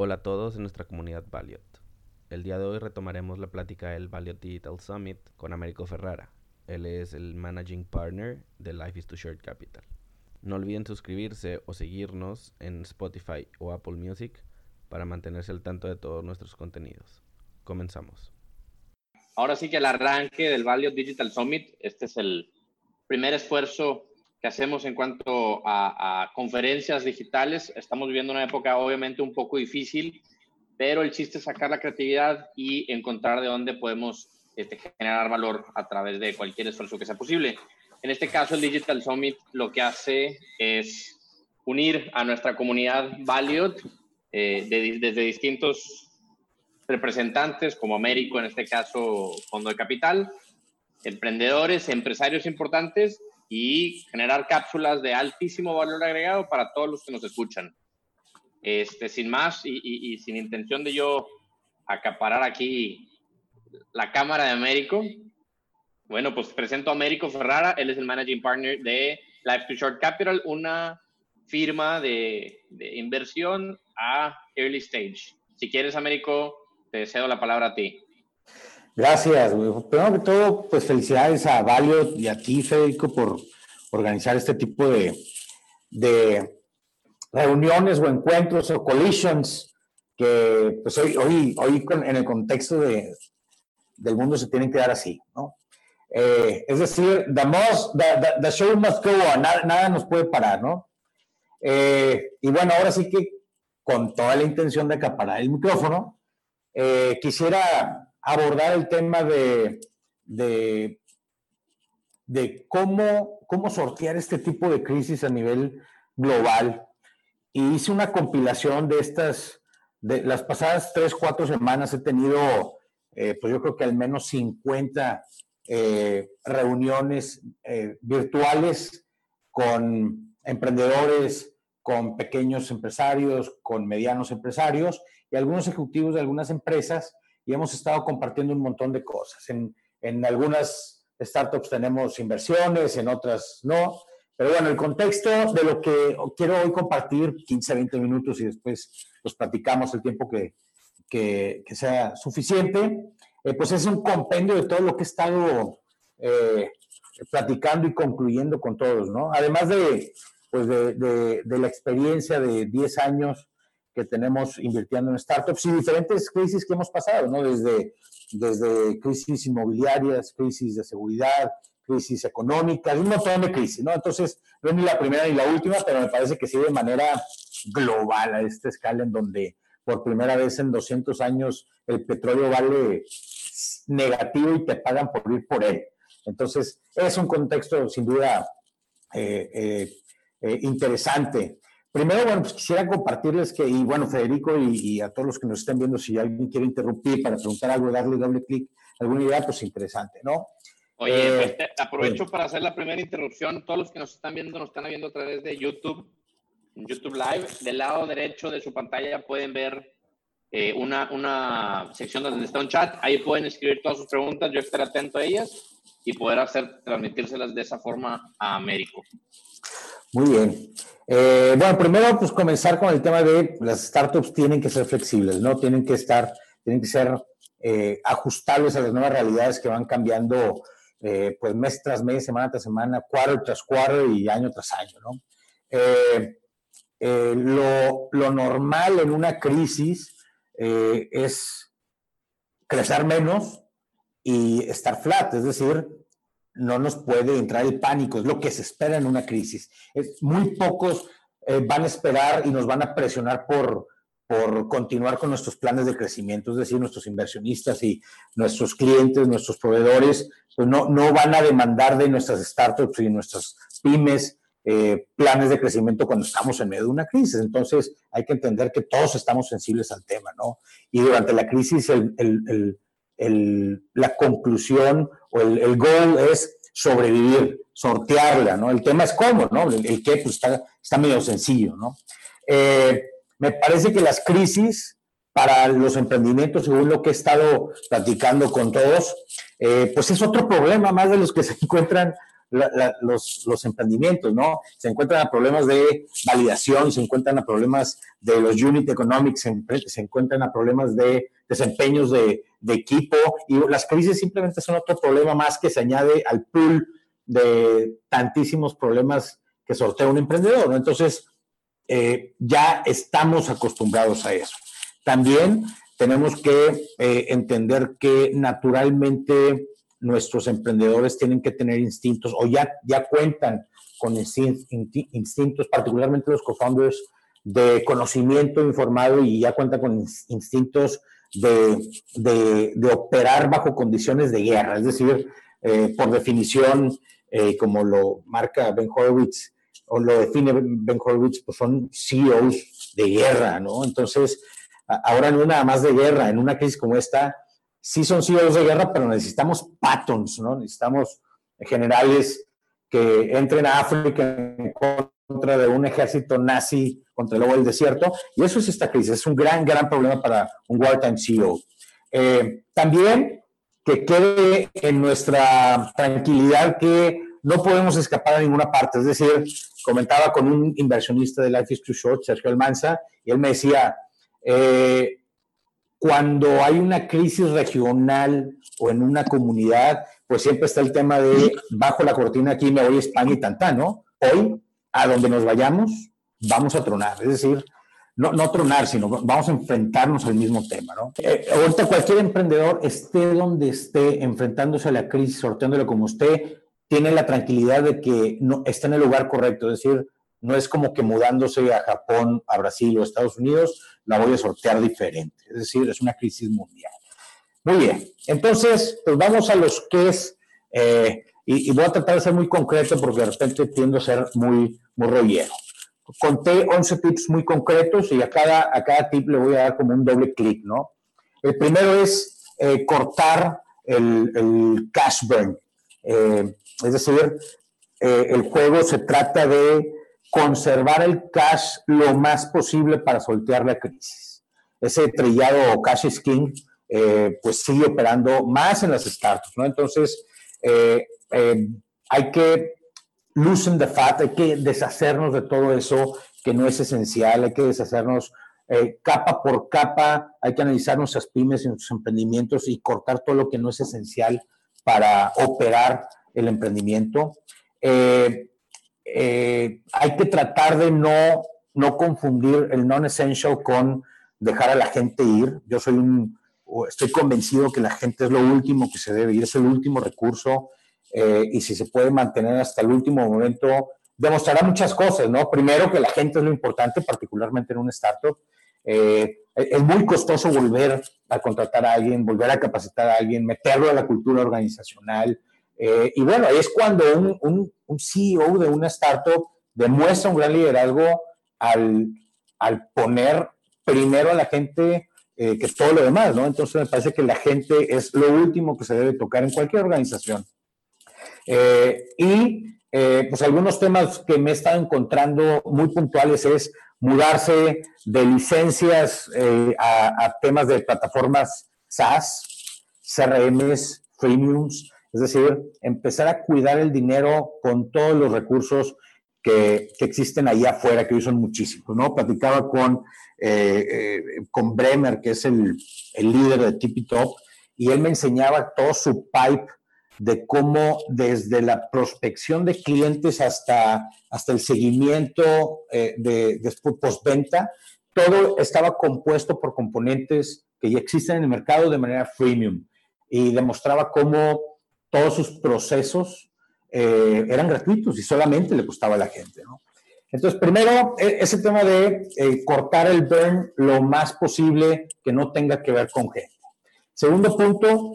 Hola a todos en nuestra comunidad Valiot. El día de hoy retomaremos la plática del Valiot Digital Summit con Américo Ferrara. Él es el Managing Partner de Life is Too Short Capital. No olviden suscribirse o seguirnos en Spotify o Apple Music para mantenerse al tanto de todos nuestros contenidos. Comenzamos. Ahora sí que el arranque del Valiot Digital Summit, este es el primer esfuerzo que hacemos en cuanto a, conferencias digitales. Estamos viviendo una época obviamente un poco difícil, pero el chiste es sacar la creatividad y encontrar de dónde podemos este, generar valor a través de cualquier esfuerzo que sea posible. En este caso, el Digital Summit lo que hace es unir a nuestra comunidad Valiot eh, desde distintos representantes, como Américo, en este caso, Fondo de Capital, emprendedores, empresarios importantes y generar cápsulas de altísimo valor agregado para todos los que nos escuchan. Este, sin más y, sin intención de yo acaparar aquí la cámara de Américo, bueno, pues presento a Américo Ferrara, él es el Managing Partner de Life to Short Capital, una firma de, inversión a early stage. Si quieres, Américo, te cedo la palabra a ti. Gracias, Primero que todo, pues felicidades a Valio y a ti, Federico, por organizar este tipo de, de reuniones o encuentros o collisions que pues hoy, hoy, hoy en el contexto de, del mundo se tienen que dar así, ¿no? Eh, es decir, the, most, the, show must go on, nada, nos puede parar, ¿no? Eh, y bueno, ahora sí que con toda la intención de acaparar el micrófono, eh, quisiera abordar el tema de, de, cómo, cómo sortear este tipo de crisis a nivel global. Y hice una compilación de estas, de las pasadas tres, cuatro semanas he tenido, eh, pues yo creo que al menos 50 eh, reuniones eh, virtuales con emprendedores, con pequeños empresarios, con medianos empresarios y algunos ejecutivos de algunas empresas y hemos estado compartiendo un montón de cosas. En, en algunas startups tenemos inversiones, en otras no. Pero bueno, el contexto de lo que quiero hoy compartir, 15, 20 minutos y después pues platicamos el tiempo que, que, sea suficiente, eh, pues es un compendio de todo lo que he estado eh, platicando y concluyendo con todos, ¿no? Además de, pues de, de, de la experiencia de 10 años que tenemos invirtiendo en startups y diferentes crisis que hemos pasado, ¿no? Desde, desde crisis inmobiliarias, crisis de seguridad, crisis económicas, un montón de crisis, ¿no? Entonces, no es ni la primera ni la última, pero me parece que sí de manera global a esta escala en donde por primera vez en 200 años el petróleo vale negativo y te pagan por ir por él. Entonces, es un contexto sin duda eh, eh, eh, interesante. Primero, bueno, pues quisiera compartirles que, y bueno, Federico y, a todos los que nos estén viendo, si alguien quiere interrumpir para preguntar algo, darle doble clic, alguna idea, pues interesante, ¿no? Oye, eh, pues, aprovecho para hacer la primera interrupción. Todos los que nos están viendo, nos están viendo a través de YouTube, YouTube Live. Del lado derecho de su pantalla pueden ver eh, una, una sección donde está un chat. Ahí pueden escribir todas sus preguntas. Yo estaré atento a ellas y poder hacer, transmitírselas de esa forma a Américo. Muy bien. Eh, bueno, primero, pues comenzar con el tema de las startups tienen que ser flexibles, ¿no? Tienen que estar, tienen que ser eh, ajustables a las nuevas realidades que van cambiando, eh, pues mes tras mes, semana tras semana, cuadro tras cuadro y año tras año, ¿no? Lo, lo, normal en una crisis es crecer menos y estar flat, es decir, no nos puede entrar el pánico, es lo que se espera en una crisis. Es, muy pocos eh, van a esperar y nos van a presionar por, por continuar con nuestros planes de crecimiento, es decir, nuestros inversionistas y nuestros clientes, nuestros proveedores, pues no, no van a demandar de nuestras startups y nuestras pymes eh, planes de crecimiento cuando estamos en medio de una crisis. Entonces, hay que entender que todos estamos sensibles al tema, ¿no? Y durante la crisis, el, el la conclusión o el, el, goal es sobrevivir, sortearla, ¿no? El tema es cómo, ¿no? El, qué, pues está, está, medio sencillo, ¿no? Eh, me parece que las crisis para los emprendimientos, según lo que he estado platicando con todos, eh, pues es otro problema más de los que se encuentran los, los, emprendimientos, ¿no? Se encuentran a problemas de validación, se encuentran a problemas de los unit economics, se, encuentran a problemas de desempeños de, de, equipo y las crisis simplemente son otro problema más que se añade al pool de tantísimos problemas que sortea un emprendedor, ¿no? Entonces, eh, ya estamos acostumbrados a eso. También tenemos que eh, entender que naturalmente nuestros emprendedores tienen que tener instintos o ya, ya cuentan con instintos, particularmente los co-founders, de conocimiento informado y ya cuentan con instintos de, de, operar bajo condiciones de guerra. Es decir, eh, por definición, eh, como lo marca Ben Horowitz, o lo define Ben Horowitz, pues son CEOs de guerra, ¿no? Entonces, ahora no nada más de guerra, en una crisis como esta, sí son CEOs de guerra, pero necesitamos patons, ¿no? Necesitamos generales que entren a África en contra de un ejército nazi contra el lobo del desierto. Y eso es esta crisis. Es un gran, gran problema para un wartime CEO. Eh, también que quede en nuestra tranquilidad que no podemos escapar a ninguna parte. Es decir, comentaba con un inversionista de Life is Too Short, Sergio Almanza, y él me decía, eh, cuando hay una crisis regional o en una comunidad, pues siempre está el tema de bajo la cortina aquí me voy a España y tanta, ¿no? Hoy, a donde nos vayamos, vamos a tronar. Es decir, no, no tronar, sino vamos a enfrentarnos al mismo tema, ¿no? Eh, ahorita cualquier emprendedor, esté donde esté, enfrentándose a la crisis, sorteándolo como usted, tiene la tranquilidad de que no, está en el lugar correcto. Es decir, no es como que mudándose a Japón, a Brasil o a Estados Unidos, la voy a sortear diferente. Es decir, es una crisis mundial. Muy bien, entonces, pues vamos a los que es, eh, y, voy a tratar de ser muy concreto porque de repente tiendo a ser muy, muy rollero. Conté 11 tips muy concretos y a cada, a cada tip le voy a dar como un doble clic, ¿no? El primero es eh, cortar el, el, cash burn. Eh, es decir, el juego se trata de conservar el cash lo más posible para soltear la crisis. Ese trillado cash is king, eh, pues sigue operando más en las startups, ¿no? Entonces, eh, eh, hay que loosen the fat, hay que deshacernos de todo eso que no es esencial, hay que deshacernos capa por capa, hay que analizar nuestras pymes y nuestros emprendimientos y cortar todo lo que no es esencial para operar el emprendimiento. Eh, hay que tratar de no, no confundir el non-essential con dejar a la gente ir. Yo soy un, estoy convencido que la gente es lo último que se debe ir, es el último recurso eh, y si se puede mantener hasta el último momento, demostrará muchas cosas, ¿no? Primero que la gente es lo importante, particularmente en un startup. Eh, es muy costoso volver a contratar a alguien, volver a capacitar a alguien, meterlo a la cultura organizacional, eh, y bueno, ahí es cuando un, un, CEO de una startup demuestra un gran liderazgo al, al poner primero a la gente eh, que todo lo demás, ¿no? Entonces me parece que la gente es lo último que se debe tocar en cualquier organización. Eh, y pues algunos temas que me he estado encontrando muy puntuales es mudarse de licencias a, a, temas de plataformas SaaS, CRMs, freemiums, es decir, empezar a cuidar el dinero con todos los recursos que, existen ahí afuera, que hoy son muchísimos, ¿no? Platicaba con, eh, eh, con Bremer, que es el, líder de Tippy Top, y él me enseñaba todo su pipe de cómo desde la prospección de clientes hasta, hasta el seguimiento eh, de, de postventa, todo estaba compuesto por componentes que ya existen en el mercado de manera freemium y demostraba cómo todos sus procesos eh, eran gratuitos y solamente le costaba a la gente. ¿no? Entonces, primero, e, ese tema de eh, cortar el burn lo más posible que no tenga que ver con gente. Segundo punto,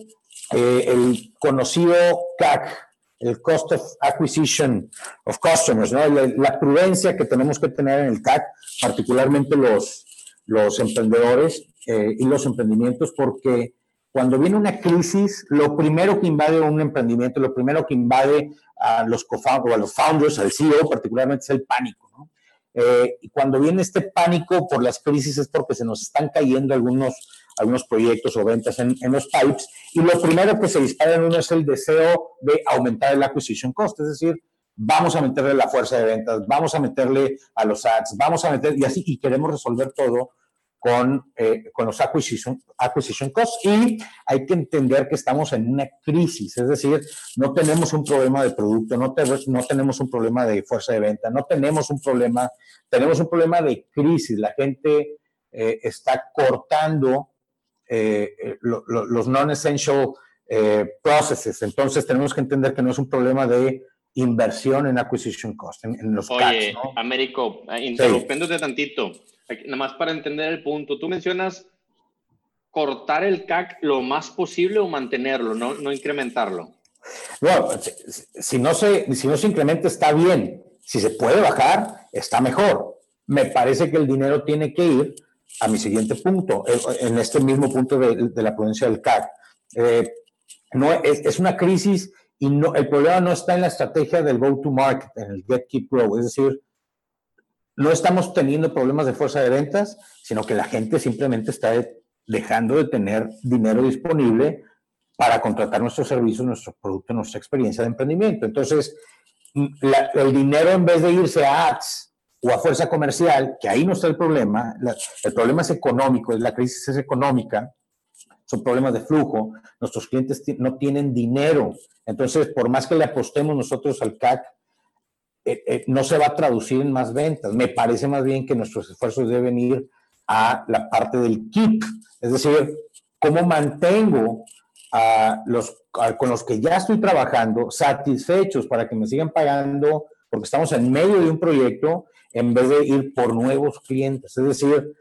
eh, el conocido CAC, el Cost of Acquisition of Customers, ¿no? la, la, prudencia que tenemos que tener en el CAC, particularmente los, los emprendedores y los emprendimientos, porque cuando viene una crisis, lo primero que invade un emprendimiento, lo primero que invade a los co-founders, a los founders, al CEO particularmente, es el pánico. Eh, y cuando viene este pánico por las crisis es porque se nos están cayendo algunos, algunos proyectos o ventas en, en, los pipes. Y lo primero que se dispara en uno es el deseo de aumentar el acquisition cost, es decir, vamos a meterle la fuerza de ventas, vamos a meterle a los ads, vamos a meter, y así, y queremos resolver todo con, eh, con los acquisition, acquisition costs. Y hay que entender que estamos en una crisis, es decir, no tenemos un problema de producto, no, no tenemos un problema de fuerza de venta, no tenemos un problema, tenemos un problema de crisis. La gente eh, está cortando eh, los non-essential processes. Entonces tenemos que entender que no es un problema de inversión en acquisition cost, en, los Oye, Américo, interrumpiéndote tantito nada más para entender el punto, tú mencionas cortar el CAC lo más posible o mantenerlo, no, no incrementarlo. No, si, no se, si no se incrementa está bien. Si se puede bajar, está mejor. Me parece que el dinero tiene que ir a mi siguiente punto, en este mismo punto de, la prudencia del CAC. Eh, no, es, es, una crisis y no, el problema no está en la estrategia del go-to-market, en el get, keep, grow. Es decir, no estamos teniendo problemas de fuerza de ventas, sino que la gente simplemente está dejando de tener dinero disponible para contratar nuestros servicios, nuestros productos, nuestra experiencia de emprendimiento. Entonces, mm, el dinero en vez de irse a ads o a fuerza comercial, que ahí no está el problema, el problema es económico, la crisis es económica, son problemas de flujo, nuestros clientes no tienen dinero. Entonces, por más que le apostemos nosotros al CAC, eh, eh, no se va a traducir en más ventas. Me parece más bien que nuestros esfuerzos deben ir a la parte del keep, es decir, cómo mantengo a los con los que ya estoy trabajando satisfechos para que me sigan pagando, porque estamos en medio de un proyecto, en vez de ir por nuevos clientes. Es decir,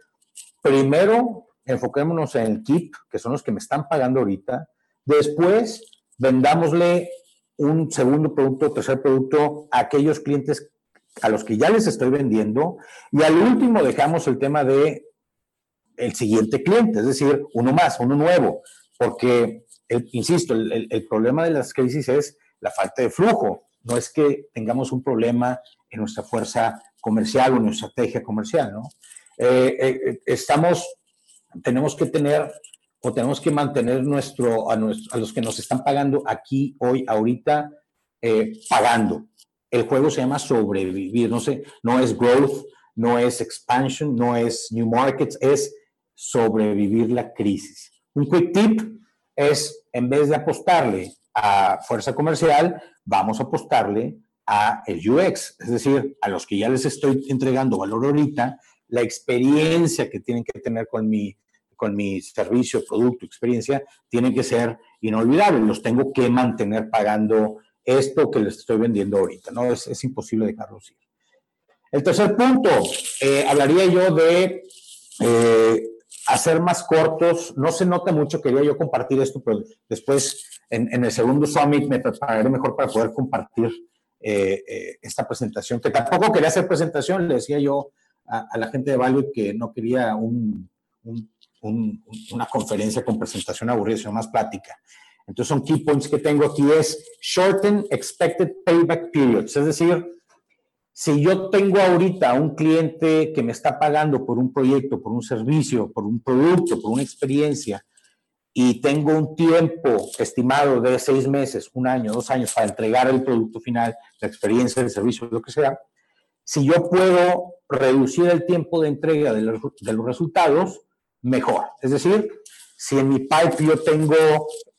primero enfoquémonos en el keep, que son los que me están pagando ahorita, después vendámosle un segundo producto tercer producto a aquellos clientes a los que ya les estoy vendiendo. Y al último dejamos el tema de el siguiente cliente, es decir, uno más, uno nuevo, porque, insisto, el, problema de las crisis es la falta de flujo, no es que tengamos un problema en nuestra fuerza comercial o en nuestra estrategia comercial, ¿no? Eh, eh, estamos, tenemos que tener o tenemos que mantener nuestro, a, nuestro, a los que nos están pagando aquí, hoy, ahorita, eh, pagando. El juego se llama sobrevivir, no, sé, no es growth, no es expansion, no es new markets, es sobrevivir la crisis. Un quick tip es, en vez de apostarle a fuerza comercial, vamos a apostarle a el UX, es decir, a los que ya les estoy entregando valor ahorita, la experiencia que tienen que tener con mi con mi servicio, producto, experiencia, tienen que ser inolvidables. Los tengo que mantener pagando esto que les estoy vendiendo ahorita, ¿no? Es, es imposible dejarlos ir. El tercer punto, eh, hablaría yo de eh, hacer más cortos. No se nota mucho, quería yo compartir esto, pero después en, en el segundo summit me prepararé mejor para poder compartir eh, esta presentación, que tampoco quería hacer presentación, le decía yo a, la gente de Value que no quería un una conferencia con presentación aburrida, sino más plática. Entonces, son key points que tengo aquí es shorten expected payback periods, es decir, si yo tengo ahorita un cliente que me está pagando por un proyecto, por un servicio, por un producto, por una experiencia, y tengo un tiempo estimado de seis meses, un año, dos años para entregar el producto final, la experiencia, el servicio, lo que sea, si yo puedo reducir el tiempo de entrega de los, de los resultados, mejor. Es decir, si en mi pipe yo tengo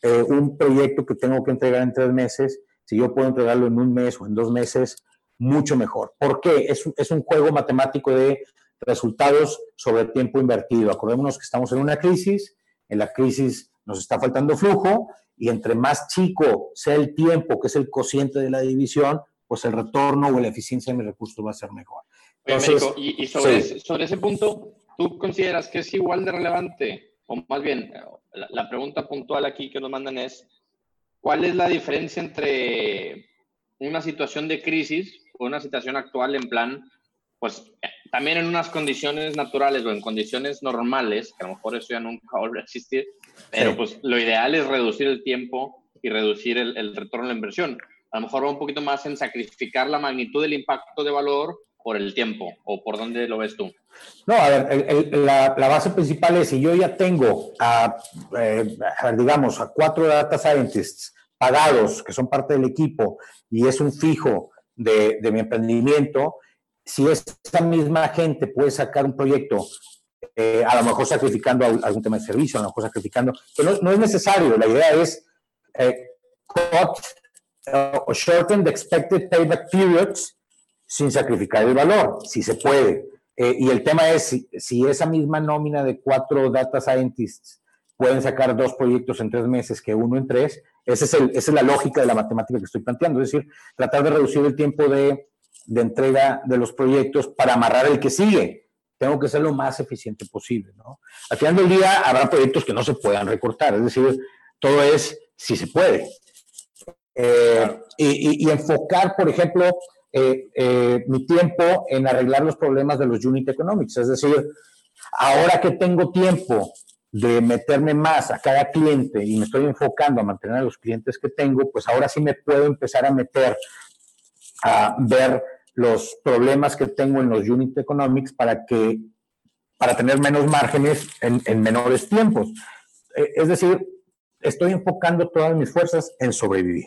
eh, un proyecto que tengo que entregar en tres meses, si yo puedo entregarlo en un mes o en dos meses, mucho mejor. ¿Por qué? Es, es un juego matemático de resultados sobre tiempo invertido. Acordémonos que estamos en una crisis, en la crisis nos está faltando flujo y entre más chico sea el tiempo, que es el cociente de la división, pues el retorno o la eficiencia de mis recursos va a ser mejor. y, sobre, sobre, ese punto, ¿Tú consideras que es igual de relevante? O más bien, la, pregunta puntual aquí que nos mandan es, ¿cuál es la diferencia entre una situación de crisis o una situación actual en plan, pues también en unas condiciones naturales o en condiciones normales, que a lo mejor eso ya nunca vuelve a existir, pero pues lo ideal es reducir el tiempo y reducir el, el retorno a la inversión. A lo mejor va un poquito más en sacrificar la magnitud del impacto de valor por el tiempo o por dónde lo ves tú? No, a ver, la, base principal es si yo ya tengo a, eh, digamos, a cuatro data scientists pagados que son parte del equipo y es un fijo de, mi emprendimiento, si esa misma gente puede sacar un proyecto, eh, a lo mejor sacrificando algún tema de servicio, a lo mejor sacrificando, que no, es necesario, la idea es eh, cut o shorten the expected payback periods sin sacrificar el valor, si se puede. Eh, y el tema es si, esa misma nómina de cuatro data scientists pueden sacar dos proyectos en tres meses que uno en tres, ese es el, esa es la lógica de la matemática que estoy planteando, es decir, tratar de reducir el tiempo de, entrega de los proyectos para amarrar el que sigue. Tengo que ser lo más eficiente posible. ¿no? Al final del día habrá proyectos que no se puedan recortar, es decir, todo es si se puede. Eh, y, enfocar, por ejemplo, eh, eh, mi tiempo en arreglar los problemas de los unit economics. Es decir, ahora que tengo tiempo de meterme más a cada cliente y me estoy enfocando a mantener a los clientes que tengo, pues ahora sí me puedo empezar a meter a ver los problemas que tengo en los unit economics para que para tener menos márgenes en, menores tiempos. Eh, es decir, estoy enfocando todas mis fuerzas en sobrevivir.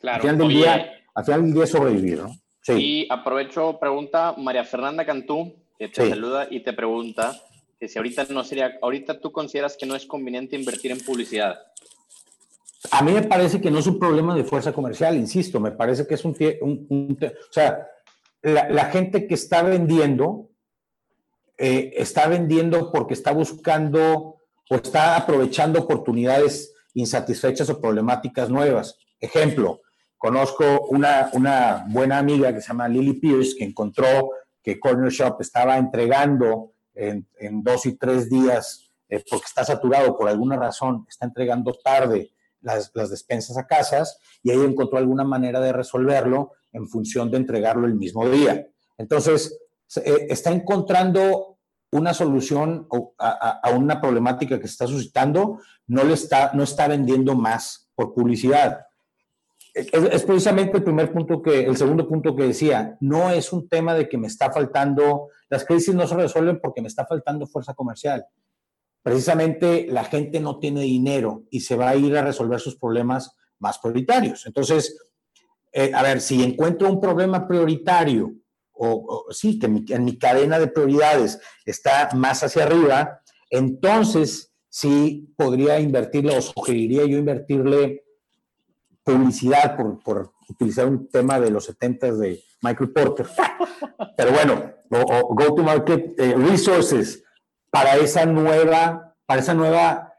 Claro. Al final del día, al final del día sobrevivir, ¿no? Y aprovecho, pregunta María Fernanda Cantú, que te saluda y te pregunta que si ahorita no sería, ahorita tú consideras que no es conveniente invertir en publicidad. A mí me parece que no es un problema de fuerza comercial, insisto, me parece que es un, un, o sea, la, gente que está vendiendo, eh, está vendiendo porque está buscando o está aprovechando oportunidades insatisfechas o problemáticas nuevas. Ejemplo, Conozco una, buena amiga que se llama Lily Pierce, que encontró que Corner Shop estaba entregando en, dos y tres días, eh, porque está saturado por alguna razón, está entregando tarde las, despensas a casas y ella encontró alguna manera de resolverlo en función de entregarlo el mismo día. Entonces, eh, está encontrando una solución a, a, una problemática que se está suscitando, no, le está, no está vendiendo más por publicidad es, precisamente el primer punto que, el segundo punto que decía, no es un tema de que me está faltando, las crisis no se resuelven porque me está faltando fuerza comercial. Precisamente la gente no tiene dinero y se va a ir a resolver sus problemas más prioritarios. Entonces, eh, a ver, si encuentro un problema prioritario, o, sí, que en mi cadena de prioridades está más hacia arriba, entonces sí podría invertirle o sugeriría yo invertirle publicidad, por, por utilizar un tema de los 70 de Michael Porter. Pero bueno, o, go-to-market eh, resources para esa nueva, para esa nueva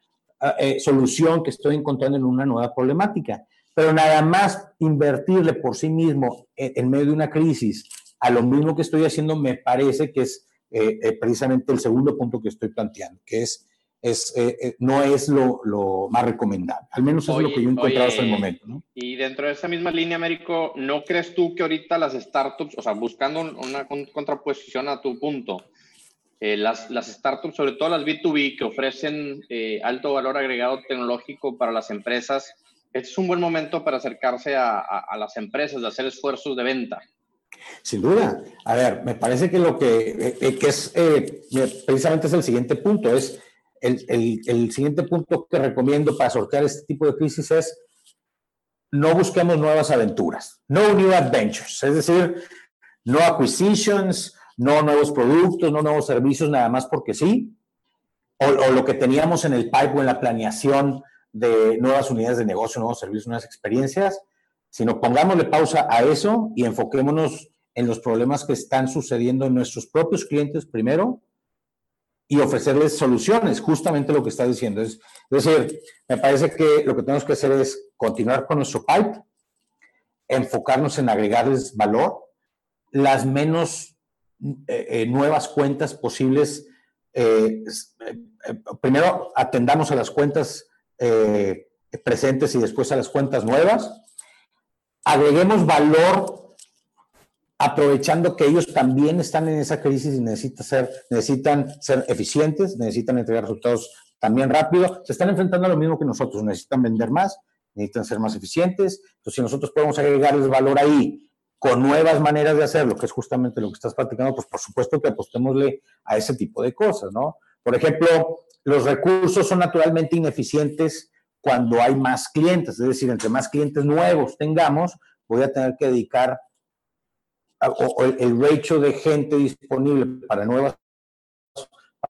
eh, solución que estoy encontrando en una nueva problemática. Pero nada más invertirle por sí mismo en, medio de una crisis a lo mismo que estoy haciendo me parece que es eh, precisamente el segundo punto que estoy planteando, que es es, eh, eh, no es lo, lo, más recomendable. Al menos es lo que yo he encontrado hasta el momento. ¿no? Y dentro de esa misma línea, Américo, ¿no crees tú que ahorita las startups, o sea, buscando una contraposición a tu punto, eh, las, las, startups, sobre todo las B2B, que ofrecen alto valor agregado tecnológico para las empresas, este es un buen momento para acercarse a, a, las empresas, de hacer esfuerzos de venta? Sin duda. A ver, me parece que lo que, que es precisamente es el siguiente punto, es el, siguiente punto que recomiendo para sortear este tipo de crisis es no busquemos nuevas aventuras, no new adventures, es decir, no acquisitions, no nuevos productos, no nuevos servicios, nada más porque sí, o, lo que teníamos en el pipe en la planeación de nuevas unidades de negocio, nuevos servicios, nuevas experiencias, sino pongámosle pausa a eso y enfoquémonos en los problemas que están sucediendo en nuestros propios clientes primero y ofrecerles soluciones, justamente lo que está diciendo. Es, decir, me parece que lo que tenemos que hacer es continuar con nuestro pipe, enfocarnos en agregarles valor, las menos eh, eh, nuevas cuentas posibles. Eh, primero atendamos a las cuentas presentes y después a las cuentas nuevas. Agreguemos valor aprovechando que ellos también están en esa crisis y necesitan ser, necesitan ser eficientes, necesitan entregar resultados también rápido, se están enfrentando a lo mismo que nosotros, necesitan vender más, necesitan ser más eficientes, entonces si nosotros podemos agregarles valor ahí con nuevas maneras de hacerlo, que es justamente lo que estás platicando, pues por supuesto que apostémosle a ese tipo de cosas, ¿no? Por ejemplo, los recursos son naturalmente ineficientes cuando hay más clientes, es decir, entre más clientes nuevos tengamos, voy a tener que dedicar o, el, ratio de gente disponible para nuevas,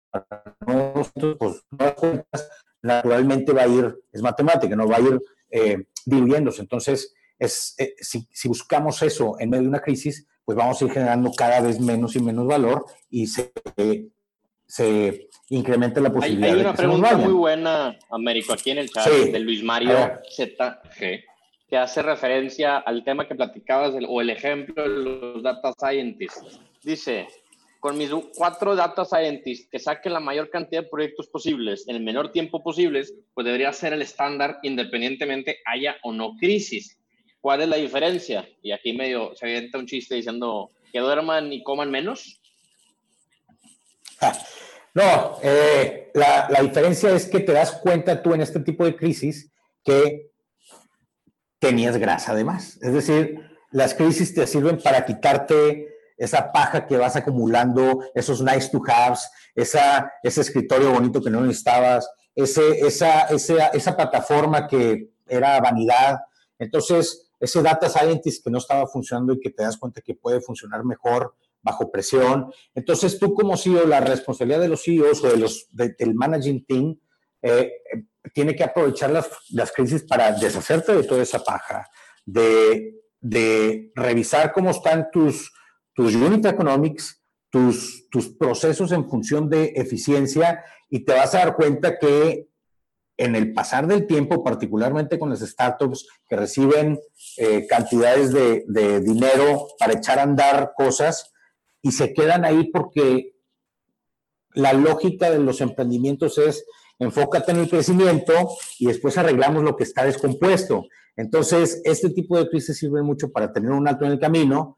para nuevos, pues, nuevas cuentas, naturalmente va a ir, es matemática, no va a ir eh, diluyéndose. Entonces, es, eh, si, buscamos eso en medio de una crisis, pues vamos a ir generando cada vez menos y menos valor y se, se incrementa la posibilidad. Hay, hay una pregunta muy buena, Américo, aquí en el chat de Luis Mario ZG, que hace referencia al tema que platicabas o el ejemplo de los data scientists. Dice, con mis cuatro data scientists que saquen la mayor cantidad de proyectos posibles en el menor tiempo posibles, pues debería ser el estándar independientemente haya o no crisis. ¿Cuál es la diferencia? Y aquí medio se avienta un chiste diciendo que duerman y coman menos. No, eh, la, la, diferencia es que te das cuenta tú en este tipo de crisis que tenías grasa además. Es decir, las crisis te sirven para quitarte esa paja que vas acumulando, esos nice to haves, esa, ese escritorio bonito que no necesitabas, ese, esa, esa, plataforma que era vanidad. Entonces, ese data scientist que no estaba funcionando y que te das cuenta que puede funcionar mejor bajo presión. Entonces, tú como CEO, la responsabilidad de los CEOs o de los, del managing team eh, tiene que aprovechar las, las, crisis para deshacerte de toda esa paja, de, de revisar cómo están tus, tus unit economics, tus, tus procesos en función de eficiencia y te vas a dar cuenta que en el pasar del tiempo, particularmente con las startups que reciben eh, cantidades de, de, dinero para echar a andar cosas y se quedan ahí porque la lógica de los emprendimientos es enfócate en el crecimiento y después arreglamos lo que está descompuesto. Entonces, este tipo de crisis sirve mucho para tener un alto en el camino,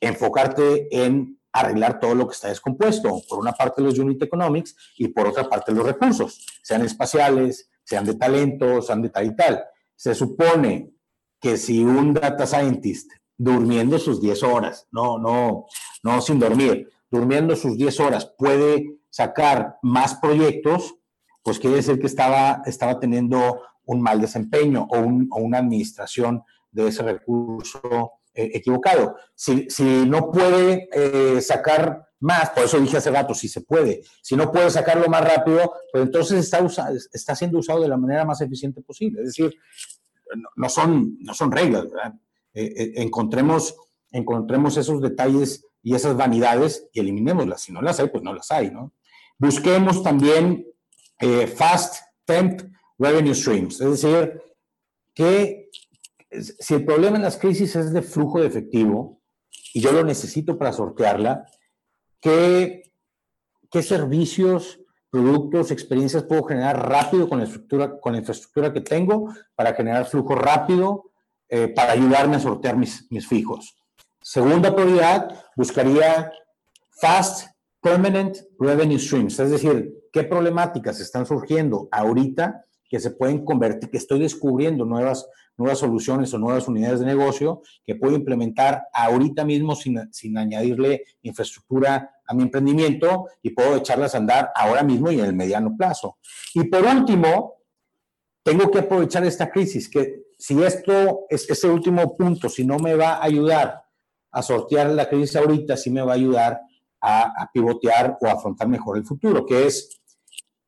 enfocarte en arreglar todo lo que está descompuesto, por una parte los unit economics y por otra parte los recursos, sean espaciales, sean de talento, sean de tal y tal. Se supone que si un data scientist durmiendo sus 10 horas, no, no, no sin dormir, durmiendo sus 10 horas puede sacar más proyectos, pues quiere decir que estaba, estaba teniendo un mal desempeño o, una administración de ese recurso eh, equivocado. Si, no puede eh, sacar más, por eso dije hace rato, si se puede, si no puede sacarlo más rápido, pues entonces está, está siendo usado de la manera más eficiente posible. Es decir, no, son, no son reglas, ¿verdad? Eh, encontremos, encontremos esos detalles y esas vanidades y eliminémoslas. Si no las hay, pues no las hay, ¿no? Busquemos también eh, fast temp revenue streams, es decir, que si el problema en las crisis es de flujo de efectivo y yo lo necesito para sortearla, ¿qué, qué servicios, productos, experiencias puedo generar rápido con la, estructura, con la infraestructura que tengo para generar flujo rápido, eh, para ayudarme a sortear mis, mis fijos? Segunda prioridad, buscaría fast permanent revenue streams, es decir, qué problemáticas están surgiendo ahorita que se pueden convertir, que estoy descubriendo nuevas, nuevas soluciones o nuevas unidades de negocio que puedo implementar ahorita mismo sin, sin añadirle infraestructura a mi emprendimiento y puedo echarlas a andar ahora mismo y en el mediano plazo. Y por último, tengo que aprovechar esta crisis, que si esto, es ese último punto, si no me va a ayudar a sortear la crisis ahorita, sí me va a ayudar a, pivotear o afrontar mejor el futuro, que es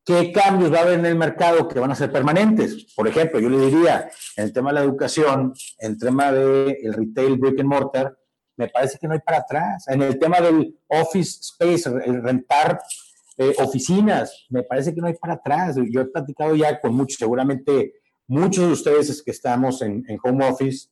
qué cambios va a haber en el mercado que van a ser permanentes. Por ejemplo, yo le diría, en el tema de la educación, en el tema del el retail brick and mortar, me parece que no hay para atrás. En el tema del office space, el rentar eh, oficinas, me parece que no hay para atrás. Yo he platicado ya con muchos, seguramente muchos de ustedes que estamos en, en home office,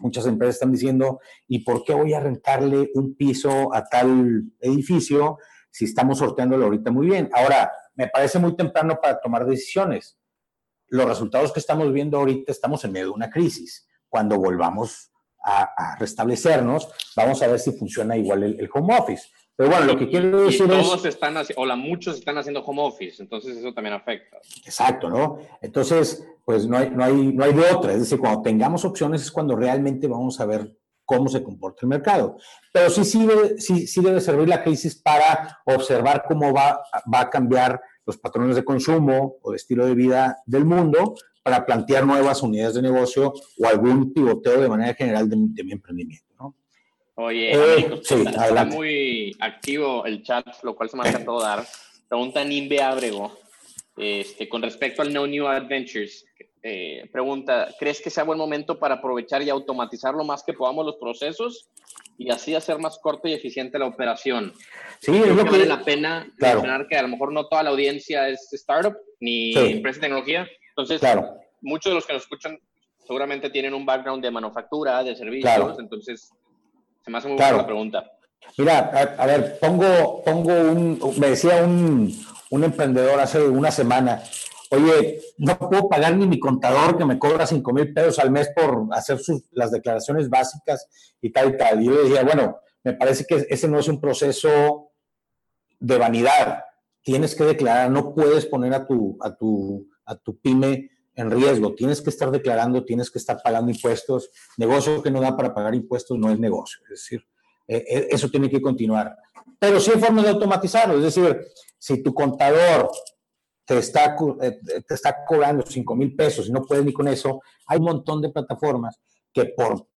muchas empresas están diciendo, ¿y por qué voy a rentarle un piso a tal edificio si estamos sorteándolo ahorita muy bien? Ahora, me parece muy temprano para tomar decisiones. Los resultados que estamos viendo ahorita estamos en medio de una crisis. Cuando volvamos a, restablecernos, vamos a ver si funciona igual el home office. Pero bueno, lo que quiero decir y todos están, o la, muchos están haciendo home office, entonces eso también afecta. Exacto, ¿no? Entonces, pues no hay, no hay, no hay de otra. Es decir, cuando tengamos opciones es cuando realmente vamos a ver cómo se comporta el mercado. Pero sí, sí, debe, sí, sí debe servir la crisis para observar cómo va, va a cambiar los patrones de consumo o de estilo de vida del mundo para plantear nuevas unidades de negocio o algún pivoteo de manera general de, mi emprendimiento. Oye, eh, está, muy activo el chat, lo cual se me ha todo dar. Pregunta Nimbe Abrego, este, con respecto al No New Adventures, eh, pregunta, ¿crees que sea buen momento para aprovechar y automatizar lo más que podamos los procesos y así hacer más corta y eficiente la operación? Sí, es lo que, vale la pena mencionar que a lo mejor no toda la audiencia es startup ni empresa de tecnología. Entonces, muchos de los que nos escuchan seguramente tienen un background de manufactura, de servicios, entonces se me hace muy buena la pregunta. Mira, a, ver, pongo, pongo un, me decía un, un emprendedor hace una semana, oye, no puedo pagar ni mi contador que me cobra 5 mil pesos al mes por hacer sus, las declaraciones básicas y tal y tal. Y yo le decía, bueno, me parece que ese no es un proceso de vanidad. Tienes que declarar, no puedes poner a tu, a tu, a tu pyme en riesgo. Tienes que estar declarando, tienes que estar pagando impuestos. Negocio que no da para pagar impuestos no es negocio. Es decir, eh, eh, eso tiene que continuar. Pero sí hay formas de automatizarlo. Es decir, si tu contador te está, eh, te está cobrando 5 mil pesos y no puedes ni con eso, hay un montón de plataformas que por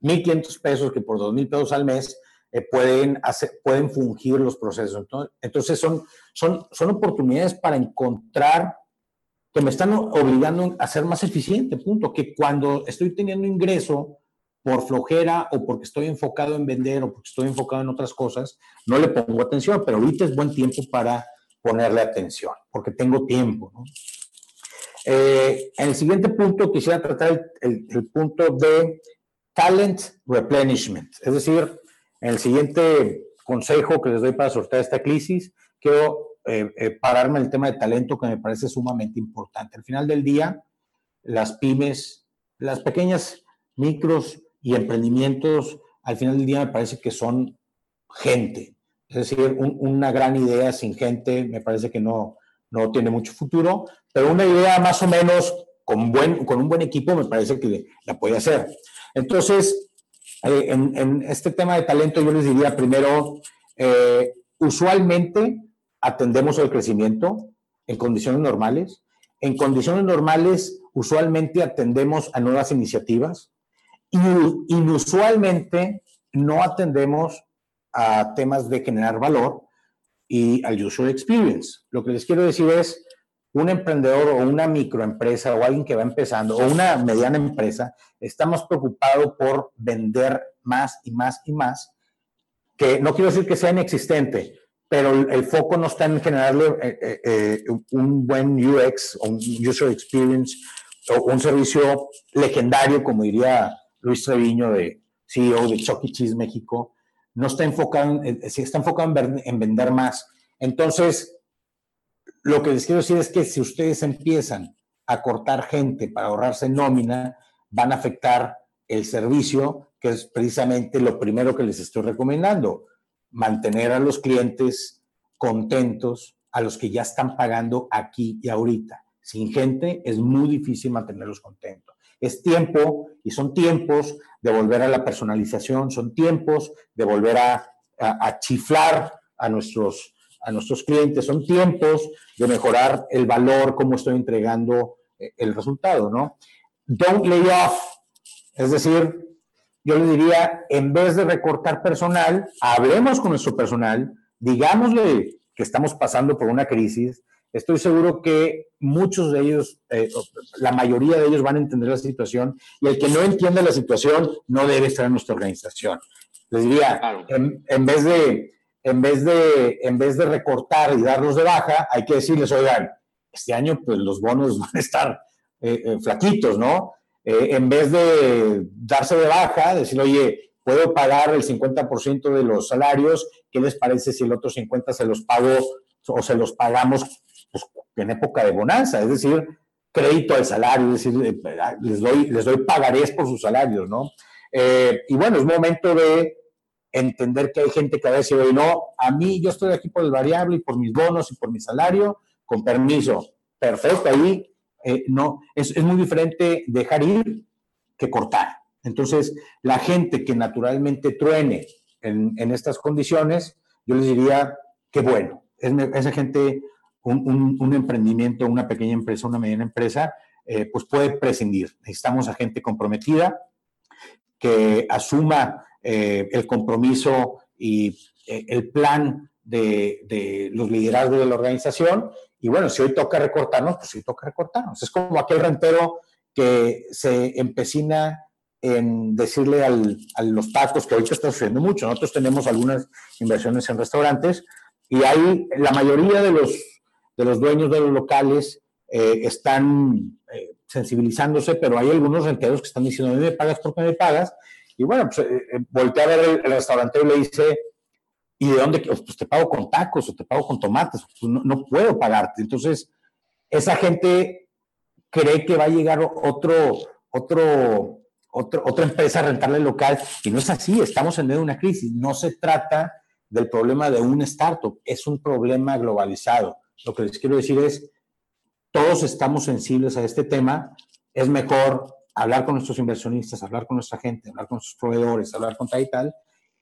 1.500 pesos, que por 2.000 pesos al mes, eh, pueden, hacer, pueden fungir los procesos. Entonces, son, son, son oportunidades para encontrar que me están obligando a ser más eficiente, punto. Que cuando estoy teniendo ingreso por flojera o porque estoy enfocado en vender o porque estoy enfocado en otras cosas, no le pongo atención, pero ahorita es buen tiempo para ponerle atención, porque tengo tiempo. Eh, en el siguiente punto quisiera tratar el, punto de talent replenishment, es decir, en el siguiente consejo que les doy para sortear esta crisis, quiero eh, eh, pararme el tema de talento que me parece sumamente importante. Al final del día, las pymes, las pequeñas micros y emprendimientos, al final del día me parece que son gente, es decir, una gran idea sin gente me parece que no, no tiene mucho futuro, pero una idea más o menos con, buen, con un buen equipo me parece que la puede hacer. Entonces, eh, en, este tema de talento yo les diría primero, usualmente atendemos el crecimiento en condiciones normales. En condiciones normales, usualmente atendemos a nuevas iniciativas inusualmente no atendemos a temas de generar valor y al user experience. Lo que les quiero decir es, un emprendedor o una microempresa o alguien que va empezando o una mediana empresa está más preocupado por vender más y más y más, que no quiero decir que sea inexistente, pero el, foco no está en generarle eh, eh, eh, un buen UX un user experience o un servicio legendario, como diría Luis Treviño, de CEO de Chucky e. Cheese México, no está enfocado, en, está enfocado en, vender más. Entonces, lo que les quiero decir es que si ustedes empiezan a cortar gente para ahorrarse nómina, van a afectar el servicio, que es precisamente lo primero que les estoy recomendando, mantener a los clientes contentos, a los que ya están pagando aquí y ahorita. Sin gente es muy difícil mantenerlos contentos. Es tiempo y son tiempos de volver a la personalización, son tiempos de volver a, chiflar a nuestros, a nuestros clientes, son tiempos de mejorar el valor, cómo estoy entregando eh, el resultado, ¿no? Don't lay off, es decir, yo le diría, en vez de recortar personal, hablemos con nuestro personal, digámosle que estamos pasando por una crisis, Estoy seguro que muchos de ellos, eh, la mayoría de ellos van a entender la situación y el que no entiende la situación no debe estar en nuestra organización. Les diría, en, vez de, en, vez de, en vez de recortar y darlos de baja, hay que decirles, oigan, este año pues los bonos van a estar eh, eh, flaquitos, ¿no? En vez de darse de baja, decir, oye, puedo pagar el 50% de los salarios, ¿qué les parece si el otro 50% se los pago o se los pagamos pues, en época de bonanza, es decir, crédito al salario, es decir, eh, les doy, les doy pagarés por sus salarios, ¿no? Eh, y bueno, es momento de entender que hay gente que a veces dice, no, a mí yo estoy aquí por el variable y por mis bonos y por mi salario, con permiso. Perfecto, ahí eh, no, es, es, muy diferente dejar ir que cortar. Entonces, la gente que naturalmente truene en, estas condiciones, yo les diría que bueno, es, esa gente, un, emprendimiento, una pequeña empresa, una mediana empresa, eh, pues puede prescindir. Necesitamos a gente comprometida que asuma eh, el compromiso y el plan de, los liderazgos de la organización. Y bueno, si hoy toca recortarnos, pues sí toca recortarnos. Es como aquel rentero que se empecina en decirle a los tacos, que ahorita está sucediendo mucho. Nosotros tenemos algunas inversiones en restaurantes y ahí la mayoría de los, de los dueños de los locales eh, están eh, sensibilizándose, pero hay algunos renteros que están diciendo, me pagas porque me pagas. Y bueno, pues eh, voltea a ver el, el restaurante y le dice, ¿Y de dónde? Pues te pago con tacos o te pago con tomates. Pues no, puedo pagarte. Entonces, esa gente cree que va a llegar otro, otro, otro, otra empresa a rentarle el local y no es así. Estamos en medio de una crisis. No se trata del problema de un startup, es un problema globalizado. Lo que les quiero decir es, todos estamos sensibles a este tema. Es mejor hablar con nuestros inversionistas, hablar con nuestra gente, hablar con nuestros proveedores, hablar con tal y tal,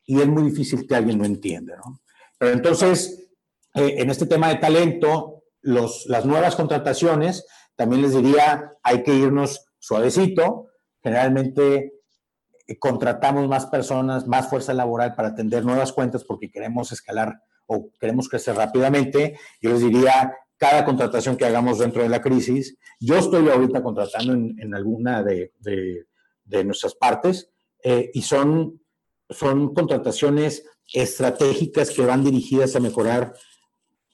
y es muy difícil que alguien lo entienda, ¿no? Pero entonces, eh, en este tema de talento, los, las nuevas contrataciones, también les diría, hay que irnos suavecito. Generalmente eh, contratamos más personas, más fuerza laboral para atender nuevas cuentas porque queremos escalar o queremos crecer rápidamente. Yo les diría, cada contratación que hagamos dentro de la crisis, yo estoy ahorita contratando en, alguna de, de, nuestras partes eh, y son son contrataciones estratégicas que van dirigidas a mejorar,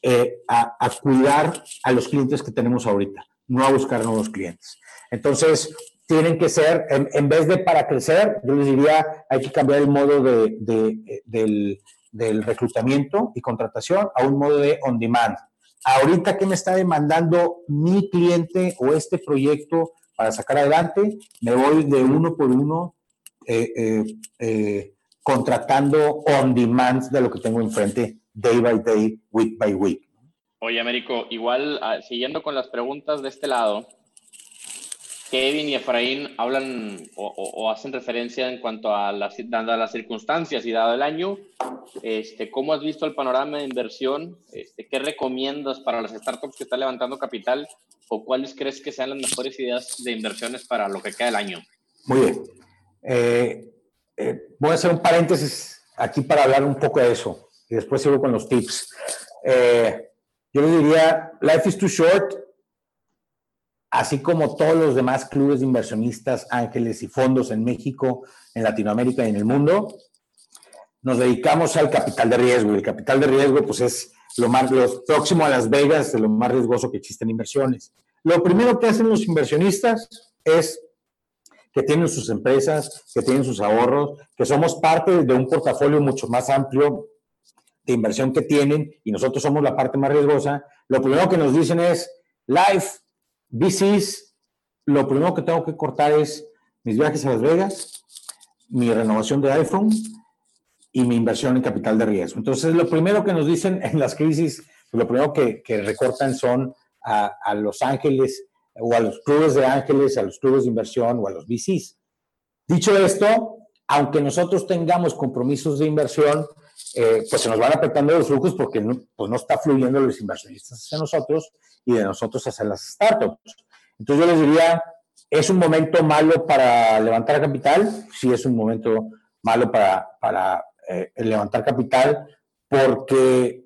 eh, a, cuidar a los clientes que tenemos ahorita, no a buscar nuevos clientes. Entonces, tienen que ser, en, vez de para crecer, yo les diría, hay que cambiar el modo de, del, del, reclutamiento y contratación a un modo de on demand. Ahorita, ¿qué me está demandando mi cliente o este proyecto para sacar adelante? Me voy de uno por uno. Eh, eh, eh contratando on demand de lo que tengo enfrente, day by day, week by week. Oye, Américo, igual ah, siguiendo con las preguntas de este lado, Kevin y Efraín hablan o, hacen referencia en cuanto a las, dando las circunstancias y dado el año, este, ¿cómo has visto el panorama de inversión? Este, ¿Qué recomiendas para las startups que están levantando capital o cuáles crees que sean las mejores ideas de inversiones para lo que queda del año? Muy bien. Eh, eh, voy a hacer un paréntesis aquí para hablar un poco de eso y después sigo con los tips. Eh, yo le diría, Life is too short, así como todos los demás clubes de inversionistas, ángeles y fondos en México, en Latinoamérica y en el mundo, nos dedicamos al capital de riesgo. Y el capital de riesgo, pues es lo más lo próximo a Las Vegas, de lo más riesgoso que existen inversiones. Lo primero que hacen los inversionistas es que tienen sus empresas, que tienen sus ahorros, que somos parte de un portafolio mucho más amplio de inversión que tienen y nosotros somos la parte más riesgosa, lo primero que nos dicen es, Life, VCs, lo primero que tengo que cortar es mis viajes a Las Vegas, mi renovación de iPhone y mi inversión en capital de riesgo. Entonces, lo primero que nos dicen en las crisis, lo primero que, recortan son a, a Los Ángeles o a los clubes de ángeles, a los clubes de inversión o a los VCs. Dicho esto, aunque nosotros tengamos compromisos de inversión, eh, pues se nos van apretando los flujos porque no, pues no está fluyendo los inversionistas hacia nosotros y de nosotros hacia las startups. Entonces yo les diría, ¿es un momento malo para levantar capital? Sí, es un momento malo para, para eh, levantar capital porque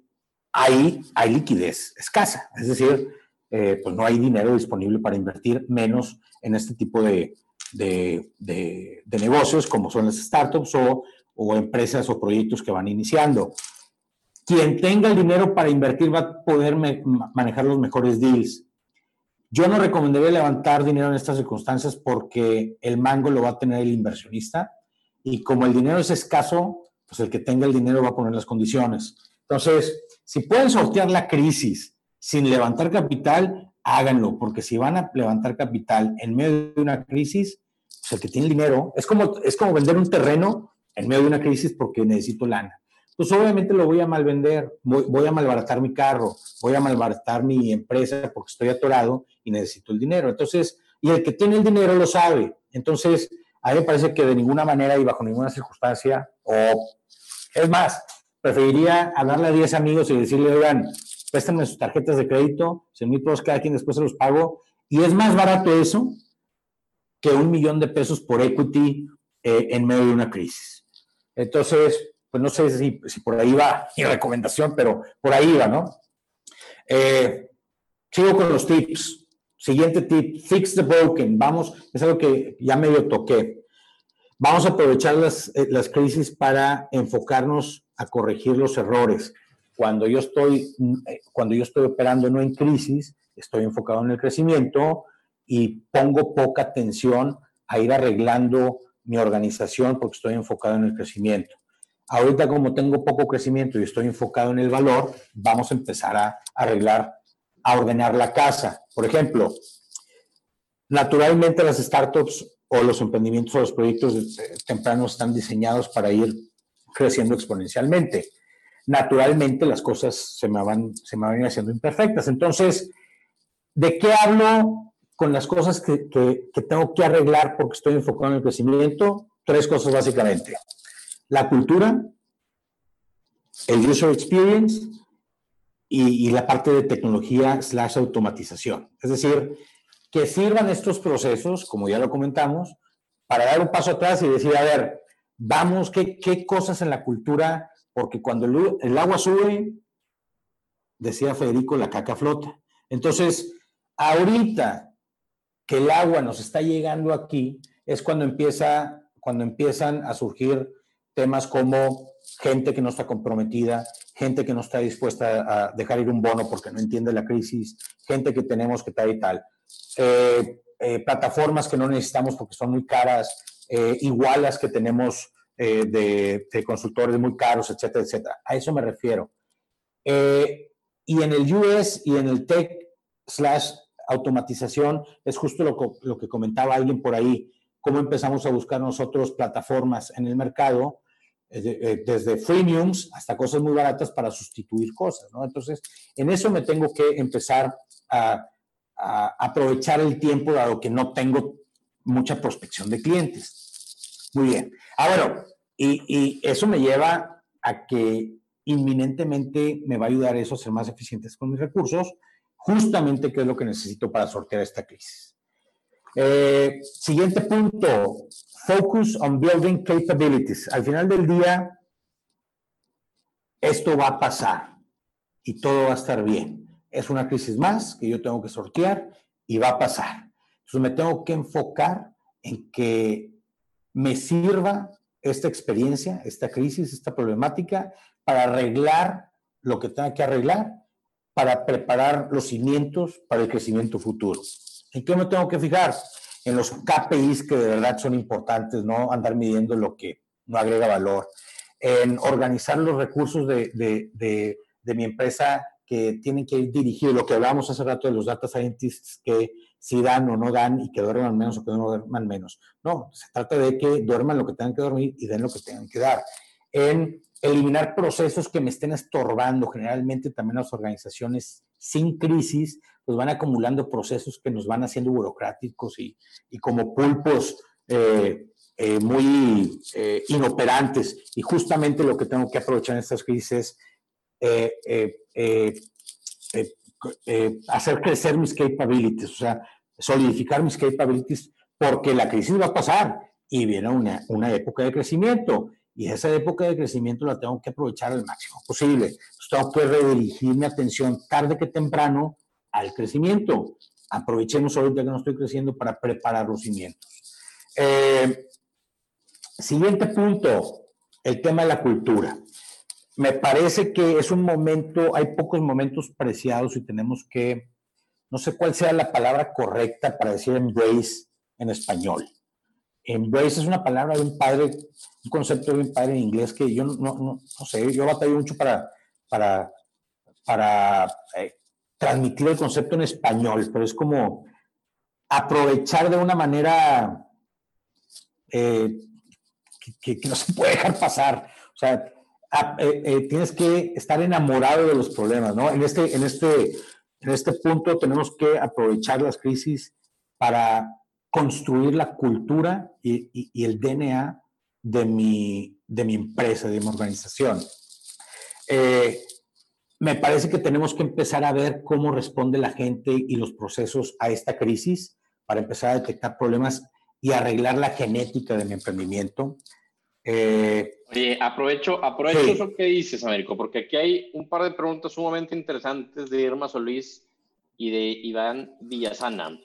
ahí hay liquidez escasa. Es decir, eh, pues no hay dinero disponible para invertir, menos en este tipo de, de, negocios como son las startups o, o, empresas o proyectos que van iniciando. Quien tenga el dinero para invertir va a poder manejar los mejores deals. Yo no recomendaría levantar dinero en estas circunstancias porque el mango lo va a tener el inversionista y como el dinero es escaso, pues el que tenga el dinero va a poner las condiciones. Entonces, si pueden sortear la crisis sin levantar capital, háganlo, porque si van a levantar capital en medio de una crisis, pues el que tiene dinero, es como, es como vender un terreno en medio de una crisis porque necesito lana. Pues obviamente lo voy a mal vender, voy, a malbaratar mi carro, voy a malbaratar mi empresa porque estoy atorado y necesito el dinero. Entonces, y el que tiene el dinero lo sabe. Entonces, A mí me parece que de ninguna manera y bajo ninguna circunstancia, o es más, preferiría hablarle a 10 amigos y decirle, oigan, préstame sus tarjetas de crédito, 100 mil pesos cada quien, después se los pago. Y es más barato eso que un millón de pesos por equity eh, en medio de una crisis. Entonces, pues no sé si, por ahí va mi recomendación, pero por ahí va, ¿no? Eh, sigo con los tips. Siguiente tip, fix the broken. Vamos, es algo que ya medio toqué. Vamos a aprovechar las, eh, las crisis para enfocarnos a corregir los errores. Cuando yo estoy, eh, cuando yo estoy operando no en crisis, estoy enfocado en el crecimiento y pongo poca atención a ir arreglando mi organización porque estoy enfocado en el crecimiento. Ahorita como tengo poco crecimiento y estoy enfocado en el valor, vamos a empezar a arreglar, a ordenar la casa. Por ejemplo, naturalmente las startups o los emprendimientos o los proyectos tempranos están diseñados para ir creciendo exponencialmente. Naturalmente las cosas se me van, se me van haciendo imperfectas. Entonces, ¿de qué hablo con las cosas que, que, tengo que arreglar porque estoy enfocado en el crecimiento? Tres cosas básicamente la cultura, el user experience y, la parte de tecnología slash automatización. Es decir, que sirvan estos procesos, como ya lo comentamos, para dar un paso atrás y decir, a ver, vamos, ¿qué, qué cosas en la cultura? Porque cuando el, agua sube, decía Federico, la caca flota. Entonces, ahorita que el agua nos está llegando aquí, es cuando empieza, cuando empiezan a surgir temas como gente que no está comprometida, gente que no está dispuesta a dejar ir un bono porque no entiende la crisis, gente que tenemos que tal y tal. Eh, eh, plataformas que no necesitamos porque son muy caras, eh, igualas que tenemos de, de, consultores muy caros, etcétera, etcétera. A eso me refiero. y en el US y en el tech slash automatización es justo lo, lo que comentaba alguien por ahí, cómo empezamos a buscar nosotros plataformas en el mercado eh, desde freemiums hasta cosas muy baratas para sustituir cosas, ¿no? Entonces, en eso me tengo que empezar a, aprovechar el tiempo dado que no tengo mucha prospección de clientes. Muy bien. Ahora, y, y eso me lleva a que inminentemente me va a ayudar eso a ser más eficientes con mis recursos, justamente que es lo que necesito para sortear esta crisis. Eh, siguiente punto, focus on building capabilities. Al final del día, esto va a pasar y todo va a estar bien. Es una crisis más que yo tengo que sortear y va a pasar. Entonces me tengo que enfocar en que me sirva esta experiencia, esta crisis, esta problemática, para arreglar lo que tenga que arreglar, para preparar los cimientos para el crecimiento futuro. ¿En qué me tengo que fijar? En los KPIs que de verdad son importantes, no andar midiendo lo que no agrega valor. En organizar los recursos de, de, de, mi empresa que tienen que ir dirigidos, lo que hablábamos hace rato de los data scientists que si dan o no dan y que duerman menos o que no duerman menos. No, se trata de que duerman lo que tengan que dormir y den lo que tengan que dar. En eliminar procesos que me estén estorbando, generalmente también las organizaciones sin crisis, pues van acumulando procesos que nos van haciendo burocráticos y, y como pulpos eh, eh, muy eh, inoperantes. Y justamente lo que tengo que aprovechar en estas crisis es hacer crecer mis capabilities, o sea, solidificar mis capabilities, porque la crisis va a pasar y viene una, una época de crecimiento. Y esa época de crecimiento la tengo que aprovechar al máximo posible. Entonces, tengo que redirigir mi atención tarde que temprano al crecimiento. Aprovechemos ahorita que no estoy creciendo para preparar los cimientos. Eh, siguiente punto, el tema de la cultura. Me parece que es un momento, hay pocos momentos preciados y tenemos que, no sé cuál sea la palabra correcta para decir embrace en español. Embrace es una palabra de un padre, un concepto de un padre en inglés que yo no, no, no sé, yo batallo mucho para, para, para eh, transmitir el concepto en español, pero es como aprovechar de una manera eh, que, no se puede dejar pasar. O sea, eh, eh, tienes que estar enamorado de los problemas, ¿no? En este, en, este, en este punto tenemos que aprovechar las crisis para construir la cultura y, el DNA de mi, de mi empresa, de mi organización. Eh, me parece que tenemos que empezar a ver cómo responde la gente y los procesos a esta crisis para empezar a detectar problemas y arreglar la genética de mi emprendimiento. Eh, Oye, aprovecho, aprovecho eso que dices, Américo, porque aquí hay un par de preguntas sumamente interesantes de Irma Solís y de Iván Villasana.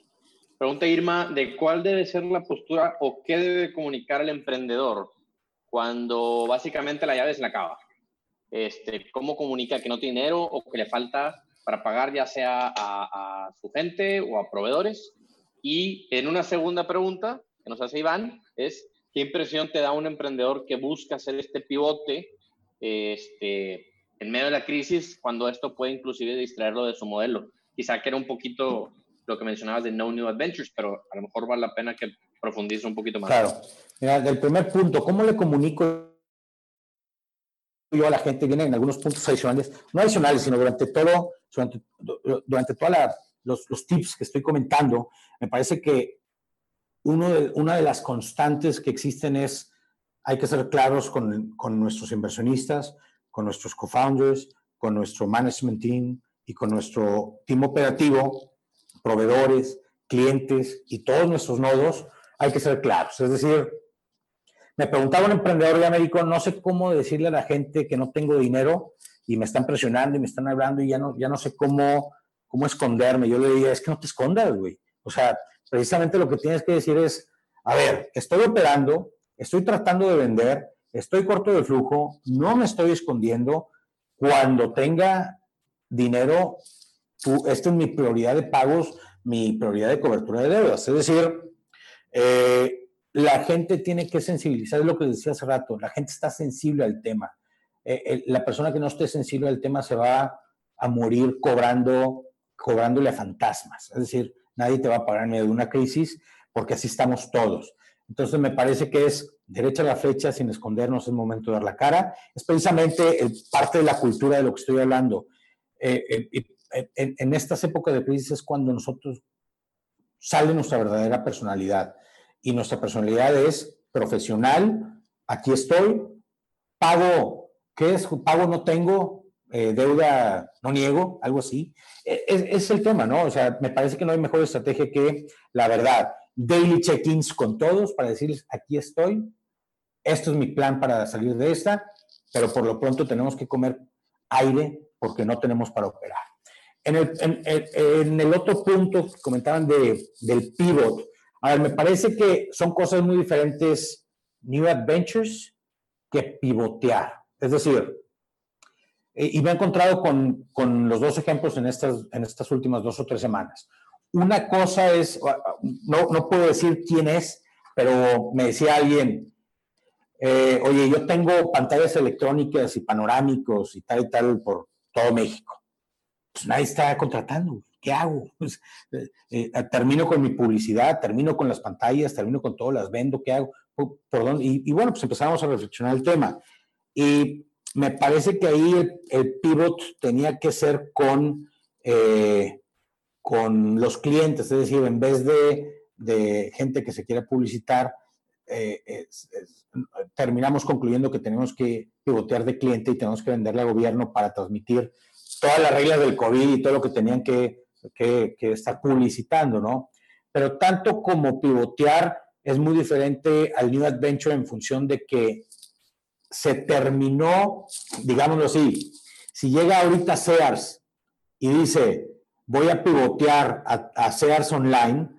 Pregunta Irma, ¿de cuál debe ser la postura o qué debe comunicar el emprendedor cuando básicamente la llave se la acaba? Este, ¿Cómo comunica que no tiene dinero o que le falta para pagar ya sea a, a su gente o a proveedores? Y en una segunda pregunta que nos hace Iván es, ¿qué impresión te da un emprendedor que busca hacer este pivote este, en medio de la crisis cuando esto puede inclusive distraerlo de su modelo? Quizá que era un poquito lo que mencionabas de No New Adventures, pero a lo mejor vale la pena que profundice un poquito más. Claro. Mira, del primer punto, ¿cómo le comunico yo a la gente? Vienen algunos puntos adicionales, no adicionales, sino durante todo, durante, durante todos los, los, tips que estoy comentando, me parece que uno de, una de las constantes que existen es, hay que ser claros con, con nuestros inversionistas, con nuestros co-founders, con nuestro management team y con nuestro team operativo proveedores, clientes y todos nuestros nodos, hay que ser claros. Es decir, me preguntaba un emprendedor de América, no sé cómo decirle a la gente que no tengo dinero y me están presionando y me están hablando y ya no, ya no sé cómo, cómo esconderme. Yo le diría, es que no te escondas, güey. O sea, precisamente lo que tienes que decir es, a ver, estoy operando, estoy tratando de vender, estoy corto de flujo, no me estoy escondiendo. Cuando tenga dinero, esta es mi prioridad de pagos, mi prioridad de cobertura de deudas. Es decir, eh, la gente tiene que sensibilizar, es lo que decía hace rato, la gente está sensible al tema. Eh, la persona que no esté sensible al tema se va a morir cobrando, cobrándole a fantasmas. Es decir, nadie te va a pagar en medio de una crisis porque así estamos todos. Entonces me parece que es derecha la flecha, sin escondernos, es momento de dar la cara. Es precisamente parte de la cultura de lo que estoy hablando. Eh, en, estas épocas de crisis es cuando nosotros sale nuestra verdadera personalidad. Y nuestra personalidad es profesional, aquí estoy, pago, ¿qué es? Pago no tengo, eh, deuda no niego, algo así. E, es, el tema, ¿no? O sea, me parece que no hay mejor estrategia que la verdad. Daily check-ins con todos para decirles, aquí estoy, esto es mi plan para salir de esta, pero por lo pronto tenemos que comer aire porque no tenemos para operar. En el, en, el otro punto que comentaban de, del pivot, a ver, me parece que son cosas muy diferentes New Adventures que pivotear. Es decir, y me he encontrado con, con, los dos ejemplos en estas, en estas últimas dos o tres semanas. Una cosa es, no, no puedo decir quién es, pero me decía alguien, eh, oye, yo tengo pantallas electrónicas y panorámicos y tal y tal por todo México pues nadie está contratando. ¿Qué hago? Pues, eh, eh, termino con mi publicidad, termino con las pantallas, termino con todo, las vendo, ¿qué hago? ¿Por, dónde? Y, bueno, pues empezamos a reflexionar el tema. Y me parece que ahí el, pivot tenía que ser con, eh, con los clientes, es decir, en vez de, de gente que se quiera publicitar, terminamos concluyendo que tenemos que pivotear de cliente y tenemos que venderle al gobierno para transmitir todas las reglas del COVID y todo lo que tenían que, que, estar publicitando, ¿no? Pero tanto como pivotear es muy diferente al New Adventure en función de que se terminó, digámoslo así, si llega ahorita Sears y dice, voy a pivotear a, a, Sears Online,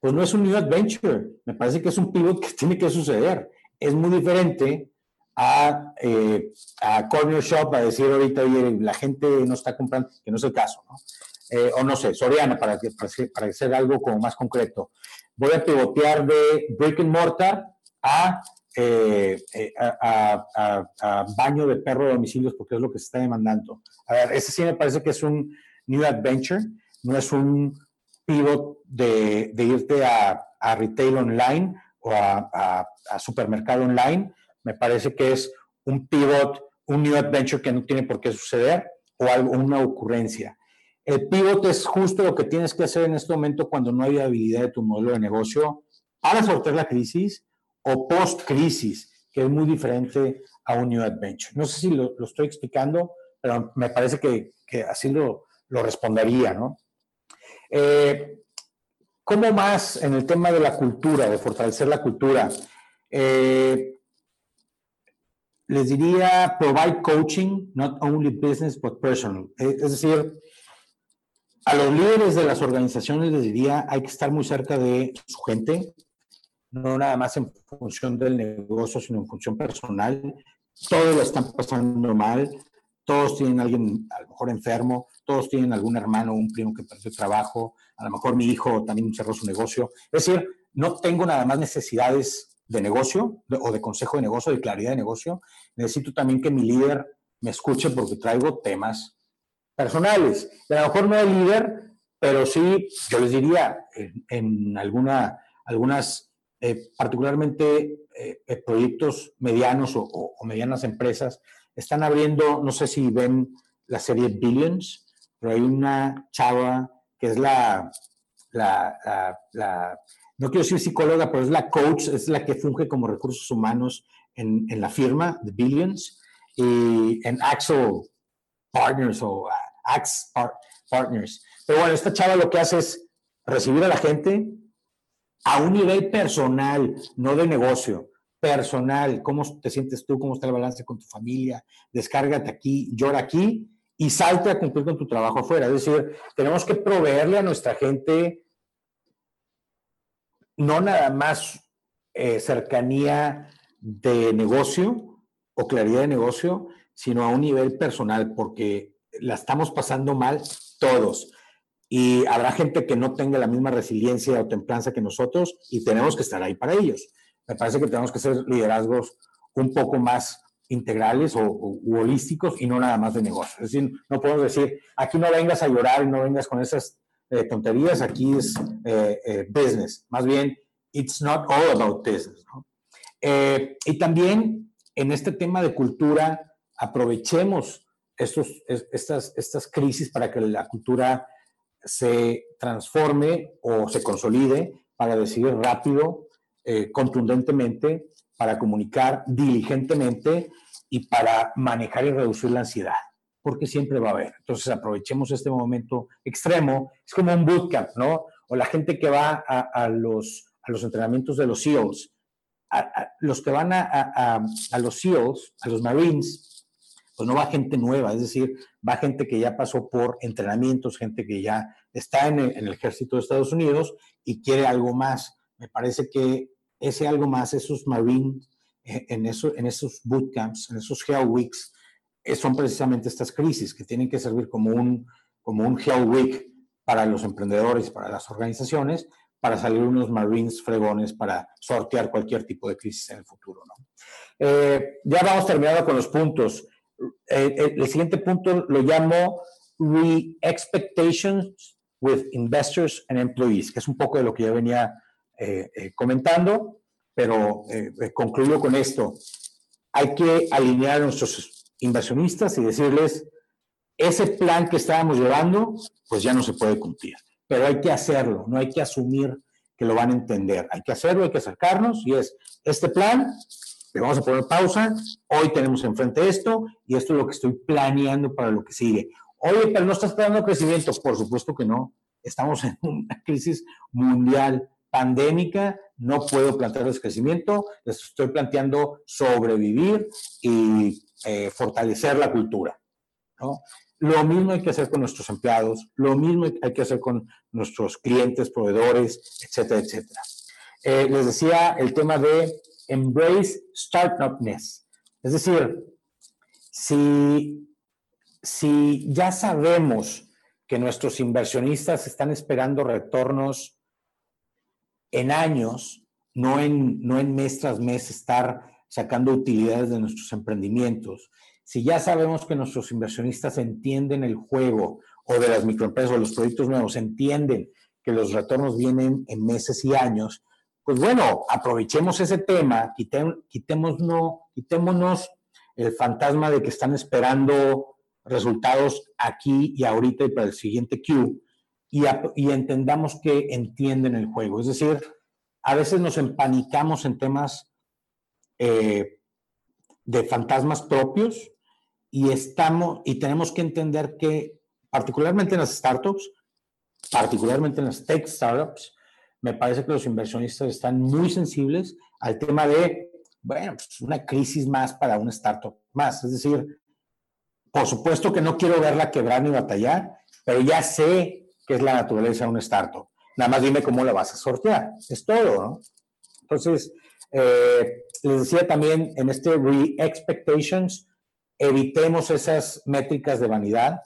pues no es un New Adventure, me parece que es un pivot que tiene que suceder. Es muy diferente a, eh, a Corner Shop a decir ahorita, la gente no está comprando, que no es el caso, ¿no? Eh, o no sé, Soriana, para, que, para, hacer algo como más concreto. Voy a pivotear de brick and mortar eh, a, a, baño de perro de domicilios porque es lo que se está demandando. A ver, ese sí me parece que es un new adventure, no es un pivot de, de irte a, retail online o a, supermercado online, me parece que es un pivot, un new adventure que no tiene por qué suceder o algo, una ocurrencia. El pivot es justo lo que tienes que hacer en este momento cuando no hay habilidad de tu modelo de negocio para sortear la crisis o post-crisis, que es muy diferente a un New Adventure. No sé si lo, estoy explicando, pero me parece que, así lo, lo, respondería, ¿no? Eh, ¿Cómo más en el tema de la cultura, de fortalecer la cultura? Eh, les diría provide coaching, not only business, but personal. Eh, es decir, a los líderes de las organizaciones les diría hay que estar muy cerca de su gente, no nada más en función del negocio, sino en función personal. Todos lo están pasando mal, todos tienen a alguien a lo mejor enfermo, todos tienen algún hermano un primo que perdió trabajo, a lo mejor mi hijo también cerró su negocio. Es decir, no tengo nada más necesidades de negocio o de consejo de negocio, de claridad de negocio. Necesito también que mi líder me escuche porque traigo temas personales. a lo mejor no el líder, pero sí, yo les diría, en, alguna, algunas, eh, particularmente eh, eh, proyectos medianos o, medianas empresas, están abriendo, no sé si ven la serie Billions, pero hay una chava que es la, la, no quiero decir psicóloga, pero es la coach, es la que funge como recursos humanos en, en la firma de Billions y en Axel Partners o Axe Partners. Pero bueno, esta chava lo que hace es recibir a la gente a un nivel personal, no de negocio, personal. ¿Cómo te sientes tú? ¿Cómo está el balance con tu familia? Descárgate aquí, llora aquí y salte a cumplir con tu trabajo afuera. Es decir, tenemos que proveerle a nuestra gente no nada más eh, cercanía de negocio o claridad de negocio, sino a un nivel personal, porque la estamos pasando mal todos. Y habrá gente que no tenga la misma resiliencia o templanza que nosotros y tenemos que estar ahí para ellos. Me parece que tenemos que ser liderazgos un poco más integrales o, holísticos y no nada más de negocio. Es decir, no podemos decir, aquí no vengas a llorar y no vengas con esas eh, tonterías, aquí es eh, eh, business. Más bien, it's not all about business. y también en este tema de cultura, aprovechemos estos, estas, estas crisis para que la cultura se transforme o se consolide para decidir rápido, eh, contundentemente, para comunicar diligentemente y para manejar y reducir la ansiedad, porque siempre va a haber. Entonces aprovechemos este momento extremo, es como un bootcamp, ¿no? O la gente que va a, los, a los entrenamientos de los SEALs, los que van a, a los SEALs, a los Marines, pues no va gente nueva, es decir, va gente que ya pasó por entrenamientos, gente que ya está en el, ejército de Estados Unidos y quiere algo más. Me parece que ese algo más, esos Marines, eh, en, eso, en esos bootcamps, en esos Hell Weeks, eh, son precisamente estas crisis que tienen que servir como un, como un Hell Week para los emprendedores, para las organizaciones, para salir unos Marines fregones para sortear cualquier tipo de crisis en el futuro. Eh, ya vamos terminando con los puntos. Eh, eh, el siguiente punto lo llamo re-expectations with investors and employees, que es un poco de lo que ya venía eh, comentando, pero concluyo con esto. Hay que alinear a nuestros inversionistas y decirles, ese plan que estábamos llevando, pues ya no se puede cumplir, pero hay que hacerlo, no hay que asumir que lo van a entender, hay que hacerlo, hay que acercarnos y es, este plan vamos a poner pausa, hoy tenemos enfrente esto y esto es lo que estoy planeando para lo que sigue. Oye, pero no estás esperando crecimiento, por supuesto que no. Estamos en una crisis mundial pandémica, no puedo plantearles crecimiento, les estoy planteando sobrevivir y eh, fortalecer la cultura. Lo mismo hay que hacer con nuestros empleados, lo mismo hay que hacer con nuestros clientes, proveedores, etcétera, etcétera. Eh, les decía el tema de embrace startupness. Es decir, si, si ya sabemos que nuestros inversionistas están esperando retornos en años, no en, no en mes tras mes estar sacando utilidades de nuestros emprendimientos, si ya sabemos que nuestros inversionistas entienden el juego o de las microempresas o los proyectos nuevos, entienden que los retornos vienen en meses y años, pues bueno, aprovechemos ese tema, quitémonos, quitémonos el fantasma de que están esperando resultados aquí y ahorita y para el siguiente Q y, entendamos que entienden el juego. Es decir, a veces nos empanicamos en temas eh, de fantasmas propios y estamos y tenemos que entender que particularmente en las startups, particularmente en las tech startups, me parece que los inversionistas están muy sensibles al tema de, bueno, pues una crisis más para una startup más. Es decir, por supuesto que no quiero verla quebrar ni batallar, pero ya sé que es la naturaleza de una startup. Nada más dime cómo la vas a sortear. Es todo, ¿no? Entonces, eh, les decía también en este re-expectations, evitemos esas métricas de vanidad,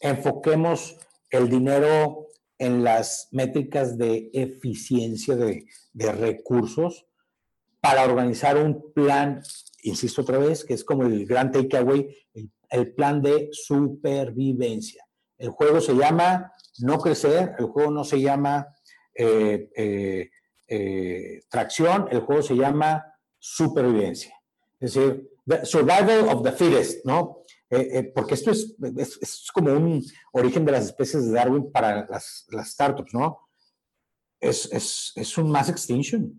enfoquemos el dinero en las métricas de eficiencia de, de recursos para organizar un plan, insisto otra vez, que es como el gran takeaway, el, el plan de supervivencia. El juego se llama no crecer, el juego no se llama eh, eh, eh, tracción, el juego se llama supervivencia. Es decir, survival of the fittest, ¿no? Porque esto es, es, como un origen de las especies de Darwin para las, las startups, ¿no? Es, es, un mass extinction.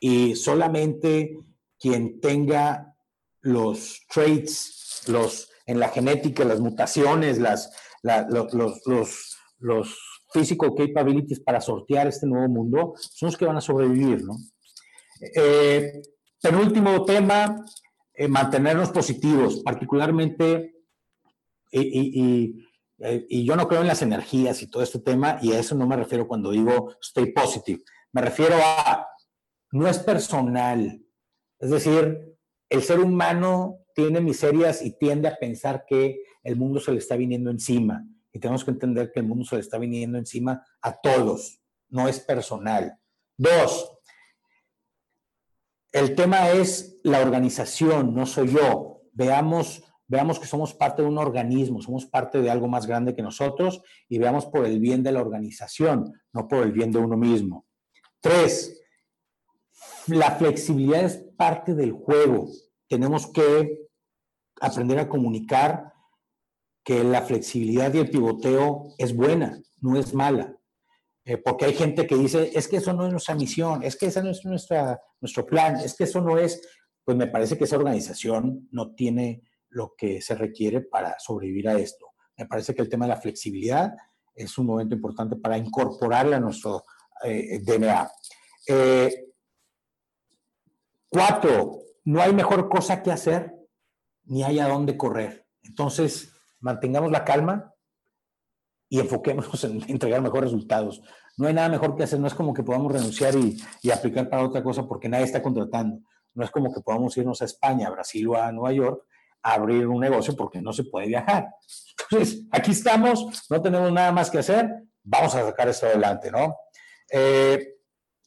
Y solamente quien tenga los traits, los, en la genética, las mutaciones, las, los, los, los physical capabilities para sortear este nuevo mundo son los que van a sobrevivir, ¿no? Eh, penúltimo tema, eh, mantenernos positivos, particularmente, y, y, yo no creo en las energías y todo este tema, y a eso no me refiero cuando digo stay positive, me refiero a, no es personal, es decir, el ser humano tiene miserias y tiende a pensar que el mundo se le está viniendo encima y tenemos que entender que el mundo se le está viniendo encima a todos, no es personal. Dos, el tema es la organización, no soy yo. Veamos, veamos que somos parte de un organismo, somos parte de algo más grande que nosotros y veamos por el bien de la organización, no por el bien de uno mismo. Tres, la flexibilidad es parte del juego. Tenemos que aprender a comunicar que la flexibilidad y el pivoteo es buena, no es mala. Eh, porque hay gente que dice, es que eso no es nuestra misión, es que ese no es nuestra, nuestro plan, es que eso no es, pues me parece que esa organización no tiene lo que se requiere para sobrevivir a esto. Me parece que el tema de la flexibilidad es un momento importante para incorporarla a nuestro eh, DNA. Eh, cuatro, no hay mejor cosa que hacer ni hay a dónde correr. Entonces, mantengamos la calma y enfoquémonos en entregar mejores resultados. No hay nada mejor que hacer, no es como que podamos renunciar y, aplicar para otra cosa porque nadie está contratando. No es como que podamos irnos a España, a Brasil o a Nueva York a abrir un negocio porque no se puede viajar. Entonces, aquí estamos, no tenemos nada más que hacer, vamos a sacar esto adelante, ¿no? Eh,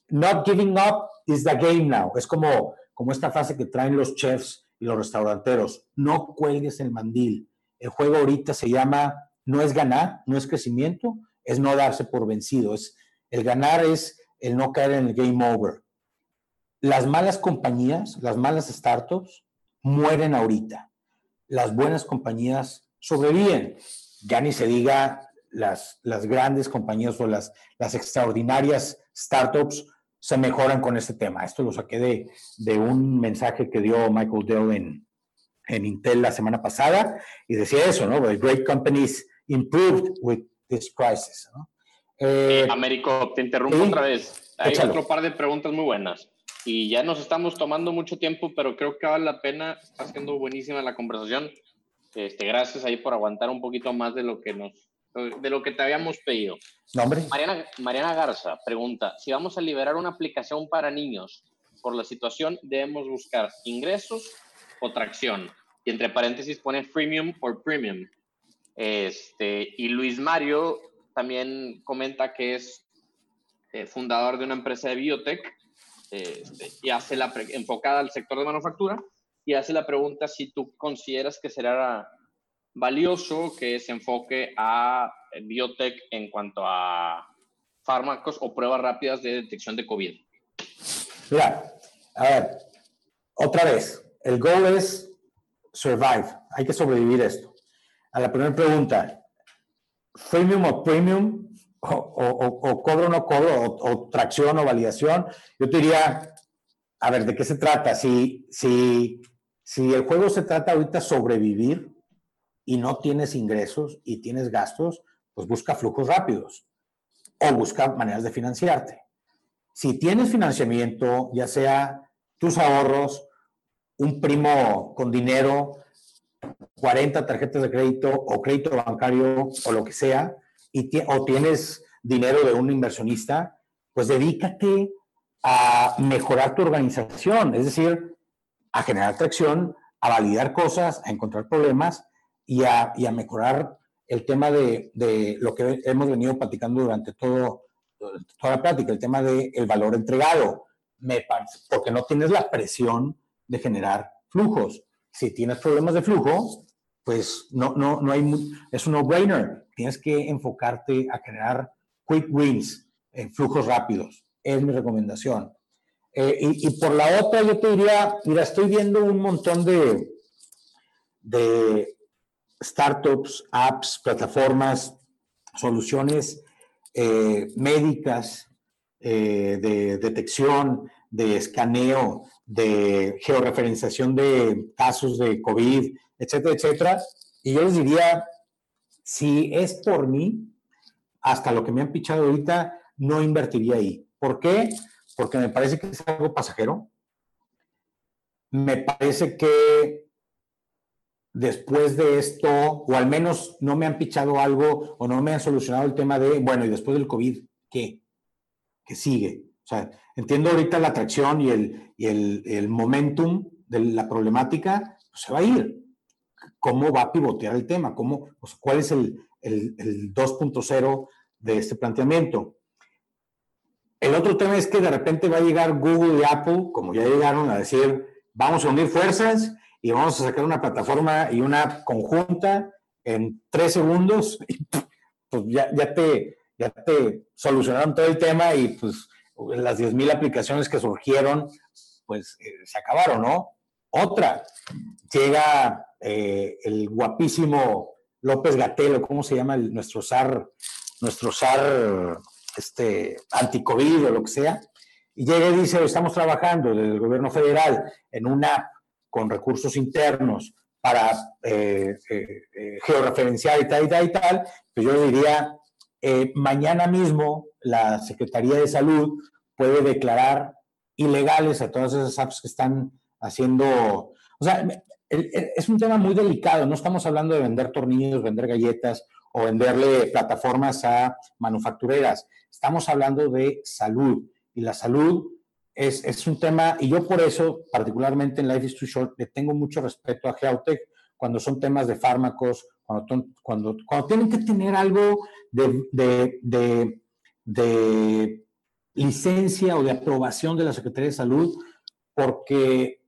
not giving up is the game now. Es como, como esta frase que traen los chefs y los restauranteros. No cuelgues el mandil el juego ahorita se llama, no es ganar, no es crecimiento, es no darse por vencido. Es, el ganar es el no caer en el game over. Las malas compañías, las malas startups, mueren ahorita. Las buenas compañías sobreviven. Ya ni se diga las, las grandes compañías o las, las extraordinarias startups se mejoran con este tema. Esto lo saqué de, de un mensaje que dio Michael Dell en, en Intel la semana pasada y decía eso, ¿no? The great companies improved with this crisis, ¿no? Eh, Américo, te interrumpo otra vez. Hay otro par de preguntas muy buenas. Y ya nos estamos tomando mucho tiempo, pero creo que vale la pena. Está siendo buenísima la conversación. Este, gracias ahí por aguantar un poquito más de lo que nos de lo que te habíamos pedido. ¿Nombre? Mariana, Mariana Garza pregunta, si vamos a liberar una aplicación para niños por la situación, debemos buscar ingresos o tracción y entre paréntesis pone freemium por premium. Este, y Luis Mario también comenta que es eh, fundador de una empresa de biotech este, y hace la enfocada al sector de manufactura y hace la pregunta si tú consideras que será valioso que se enfoque a biotech en cuanto a fármacos o pruebas rápidas de detección de COVID. Mira, a ver, otra vez, el goal es survive, hay que sobrevivir esto. A la primera pregunta, freemium o premium, o, cobro o no cobro, o, tracción o validación, yo te diría, a ver, ¿de qué se trata? Si, si, si el juego se trata ahorita sobrevivir y no tienes ingresos y tienes gastos, pues busca flujos rápidos o busca maneras de financiarte. Si tienes financiamiento, ya sea tus ahorros, un primo con dinero, 40 tarjetas de crédito o crédito bancario o lo que sea, y o tienes dinero de un inversionista, pues dedícate a mejorar tu organización, es decir, a generar tracción, a validar cosas, a encontrar problemas y a, y a mejorar el tema de, de, lo que hemos venido platicando durante todo, toda la plática, el tema del el valor entregado, me porque no tienes la presión de generar flujos. Si tienes problemas de flujo, pues no, no, no hay, es un no-brainer. Tienes que enfocarte a generar quick wins, en flujos rápidos. Es mi recomendación. Eh, y, por la otra, yo te diría, mira, estoy viendo un montón de, de startups, apps, plataformas, soluciones eh, médicas eh, de detección, de escaneo, de georreferenciación de casos de COVID, etcétera, etcétera. Y yo les diría, si es por mí, hasta lo que me han pichado ahorita, no invertiría ahí. ¿Por qué? Porque me parece que es algo pasajero. Me parece que después de esto, o al menos no me han pichado algo o no me han solucionado el tema de, bueno, y después del COVID, ¿qué? ¿Qué sigue? Sea, entiendo ahorita la atracción y el, y el, momentum de la problemática, pues se va a ir. ¿Cómo va a pivotear el tema? ¿Cómo, ¿Cuál es el, el, el 2.0 de este planteamiento? El otro tema es que de repente va a llegar Google y Apple, como ya llegaron a decir, vamos a unir fuerzas y vamos a sacar una plataforma y una conjunta en tres segundos, y pues ya, ya, te, ya te solucionaron todo el tema y pues las 10.000 aplicaciones que surgieron, pues eh, se acabaron, ¿no? Otra, llega eh, el guapísimo López Gatelo, ¿cómo se llama nuestro SAR, nuestro SAR este, anticovid o lo que sea? Y llega y dice, estamos trabajando desde el gobierno federal en una app con recursos internos para eh, georreferenciar y tal y tal y tal, pues yo diría, mañana mismo la Secretaría de Salud puede declarar ilegales a todas esas apps que están haciendo, o sea, es un tema muy delicado, no estamos hablando de vender tornillos, vender galletas o venderle plataformas a manufactureras, estamos hablando de salud y la salud es, un tema, y yo por eso, particularmente en Life is Too Short, le tengo mucho respeto a Geotech cuando son temas de fármacos, cuando, cuando, cuando tienen que tener algo de, de, licencia o de aprobación de la Secretaría de Salud, porque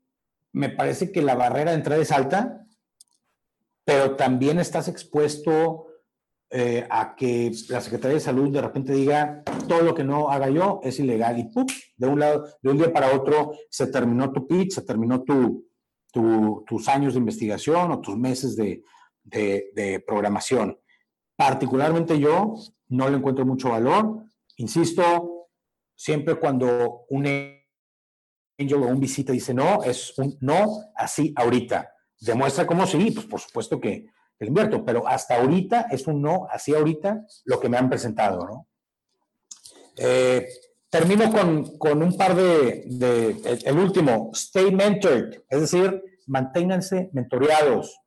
me parece que la barrera de entrada es alta, pero también estás expuesto eh, a que la Secretaría de Salud de repente diga todo lo que no haga yo es ilegal y ¡pum! de un lado, de un día para otro se terminó tu pitch, se terminó tu, tus años de investigación o tus meses de, de, programación. Particularmente yo no le encuentro mucho valor. Insisto, siempre cuando un angel o un visita dice no, es un no así ahorita. Demuestra cómo sí, pues por supuesto que, el invierto, pero hasta ahorita es un no, así ahorita, lo que me han presentado, ¿no? Eh, termino con, un par de, el, último, stay mentored, es decir, manténganse mentoreados,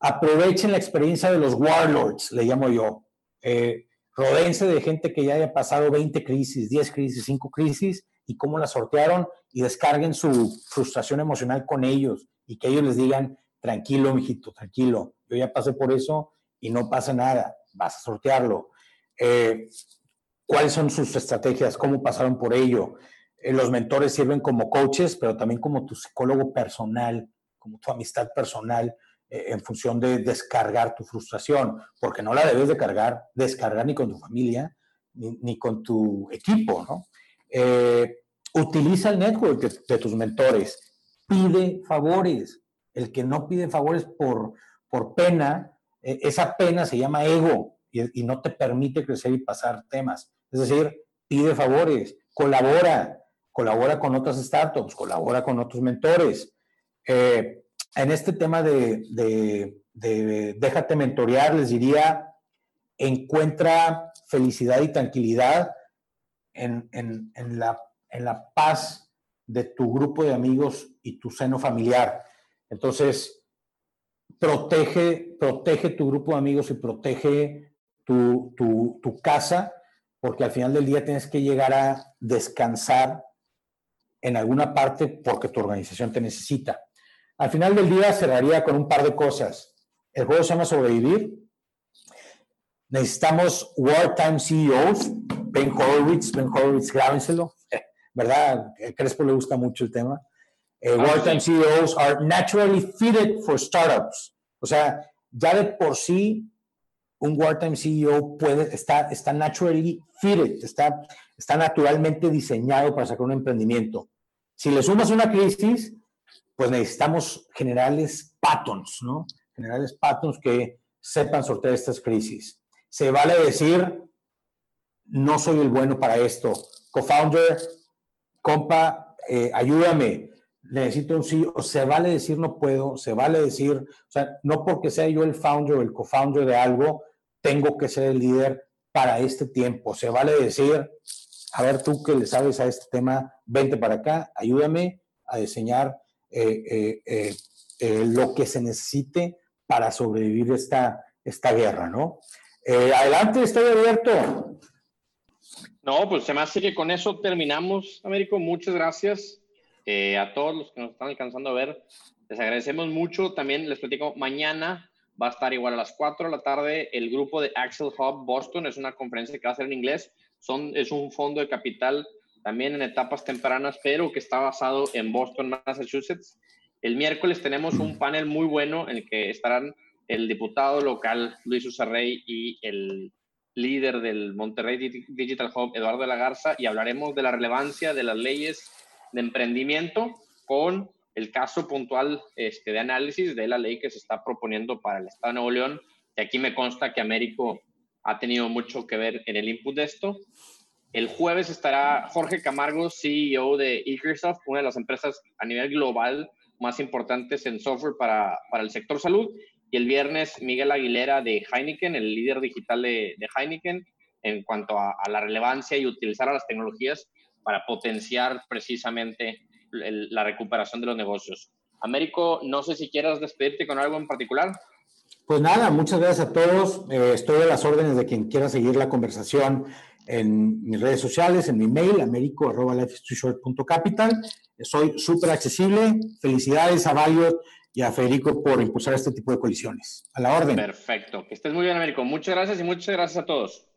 aprovechen la experiencia de los warlords, le llamo yo, eh, rodeense de gente que ya haya pasado 20 crisis, 10 crisis, 5 crisis, y cómo las sortearon, y descarguen su frustración emocional con ellos, y que ellos les digan, tranquilo, mijito, tranquilo, yo ya pasé por eso y no pasa nada, vas a sortearlo. Eh, ¿Cuáles son sus estrategias? ¿Cómo pasaron por ello? Eh, los mentores sirven como coaches, pero también como tu psicólogo personal, como tu amistad personal, en función de descargar tu frustración, porque no la debes de cargar, descargar ni con tu familia, ni, con tu equipo, ¿no? utiliza el network de tus mentores, pide favores. El que no pide favores por, por pena, e, esa pena se llama ego y, no te permite crecer y pasar temas. Es decir, pide favores, colabora, colabora con otras startups, colabora con otros mentores. Eh, en este tema de, déjate mentorear, les diría, encuentra felicidad y tranquilidad en, la, paz de tu grupo de amigos y tu seno familiar. Entonces, protege, protege tu grupo de amigos y protege tu casa, porque al final del día tienes que llegar a descansar en alguna parte porque tu organización te necesita. Al final del día cerraría con un par de cosas. El juego se llama Sobrevivir. Necesitamos wartime CEOs. Ben Horowitz, Ben Horowitz, grábenselo. ¿Verdad? A Crespo le gusta mucho el tema. Eh, ah, wartime CEOs are naturally fitted for startups. O sea, ya de por sí, un wartime CEO puede, está, está naturally fitted, está, está naturalmente diseñado para sacar un emprendimiento. Si le sumas una crisis, pues necesitamos generales patterns, ¿no? Generales patterns que sepan sortear estas crisis. Se vale decir, no soy el bueno para esto. Co-founder, compa, eh, ayúdame necesito un sí, o se vale decir no puedo, se vale decir, o sea, no porque sea yo el founder o el co-founder de algo, tengo que ser el líder para este tiempo. Se vale decir, a ver, tú que le sabes a este tema, vente para acá, ayúdame a diseñar eh, eh, eh, lo que se necesite para sobrevivir esta, esta guerra, ¿no? adelante, estoy abierto. No, pues se me hace que con eso terminamos, Américo. Muchas gracias. Eh, a todos los que nos están alcanzando a ver, les agradecemos mucho. También les platico, mañana va a estar igual a las 4 de la tarde el grupo de Axel Hub Boston. Es una conferencia que va a ser en inglés. Son, es un fondo de capital también en etapas tempranas, pero que está basado en Boston, Massachusetts. El miércoles tenemos un panel muy bueno en el que estarán el diputado local Luis Usarrey y el líder del Monterrey Digital Hub, Eduardo de la Garza, y hablaremos de la relevancia de las leyes de emprendimiento con el caso puntual este, de análisis de la ley que se está proponiendo para el Estado de Nuevo León. Y aquí me consta que Américo ha tenido mucho que ver en el input de esto. El jueves estará Jorge Camargo, CEO de Microsoft, una de las empresas a nivel global más importantes en software para, para el sector salud. Y el viernes Miguel Aguilera de Heineken, el líder digital de, Heineken, en cuanto a, a, la relevancia y utilizar a las tecnologías para potenciar precisamente la recuperación de los negocios. Américo, no sé si quieras despedirte con algo en particular. Pues nada, muchas gracias a todos. Eh, estoy a las órdenes de quien quiera seguir la conversación en mis redes sociales, en mi mail, americo.capital. Soy súper accesible. Felicidades a Bayo y a Federico por impulsar este tipo de colisiones. A la orden. Perfecto. Que estés muy bien, Américo. Muchas gracias y muchas gracias a todos.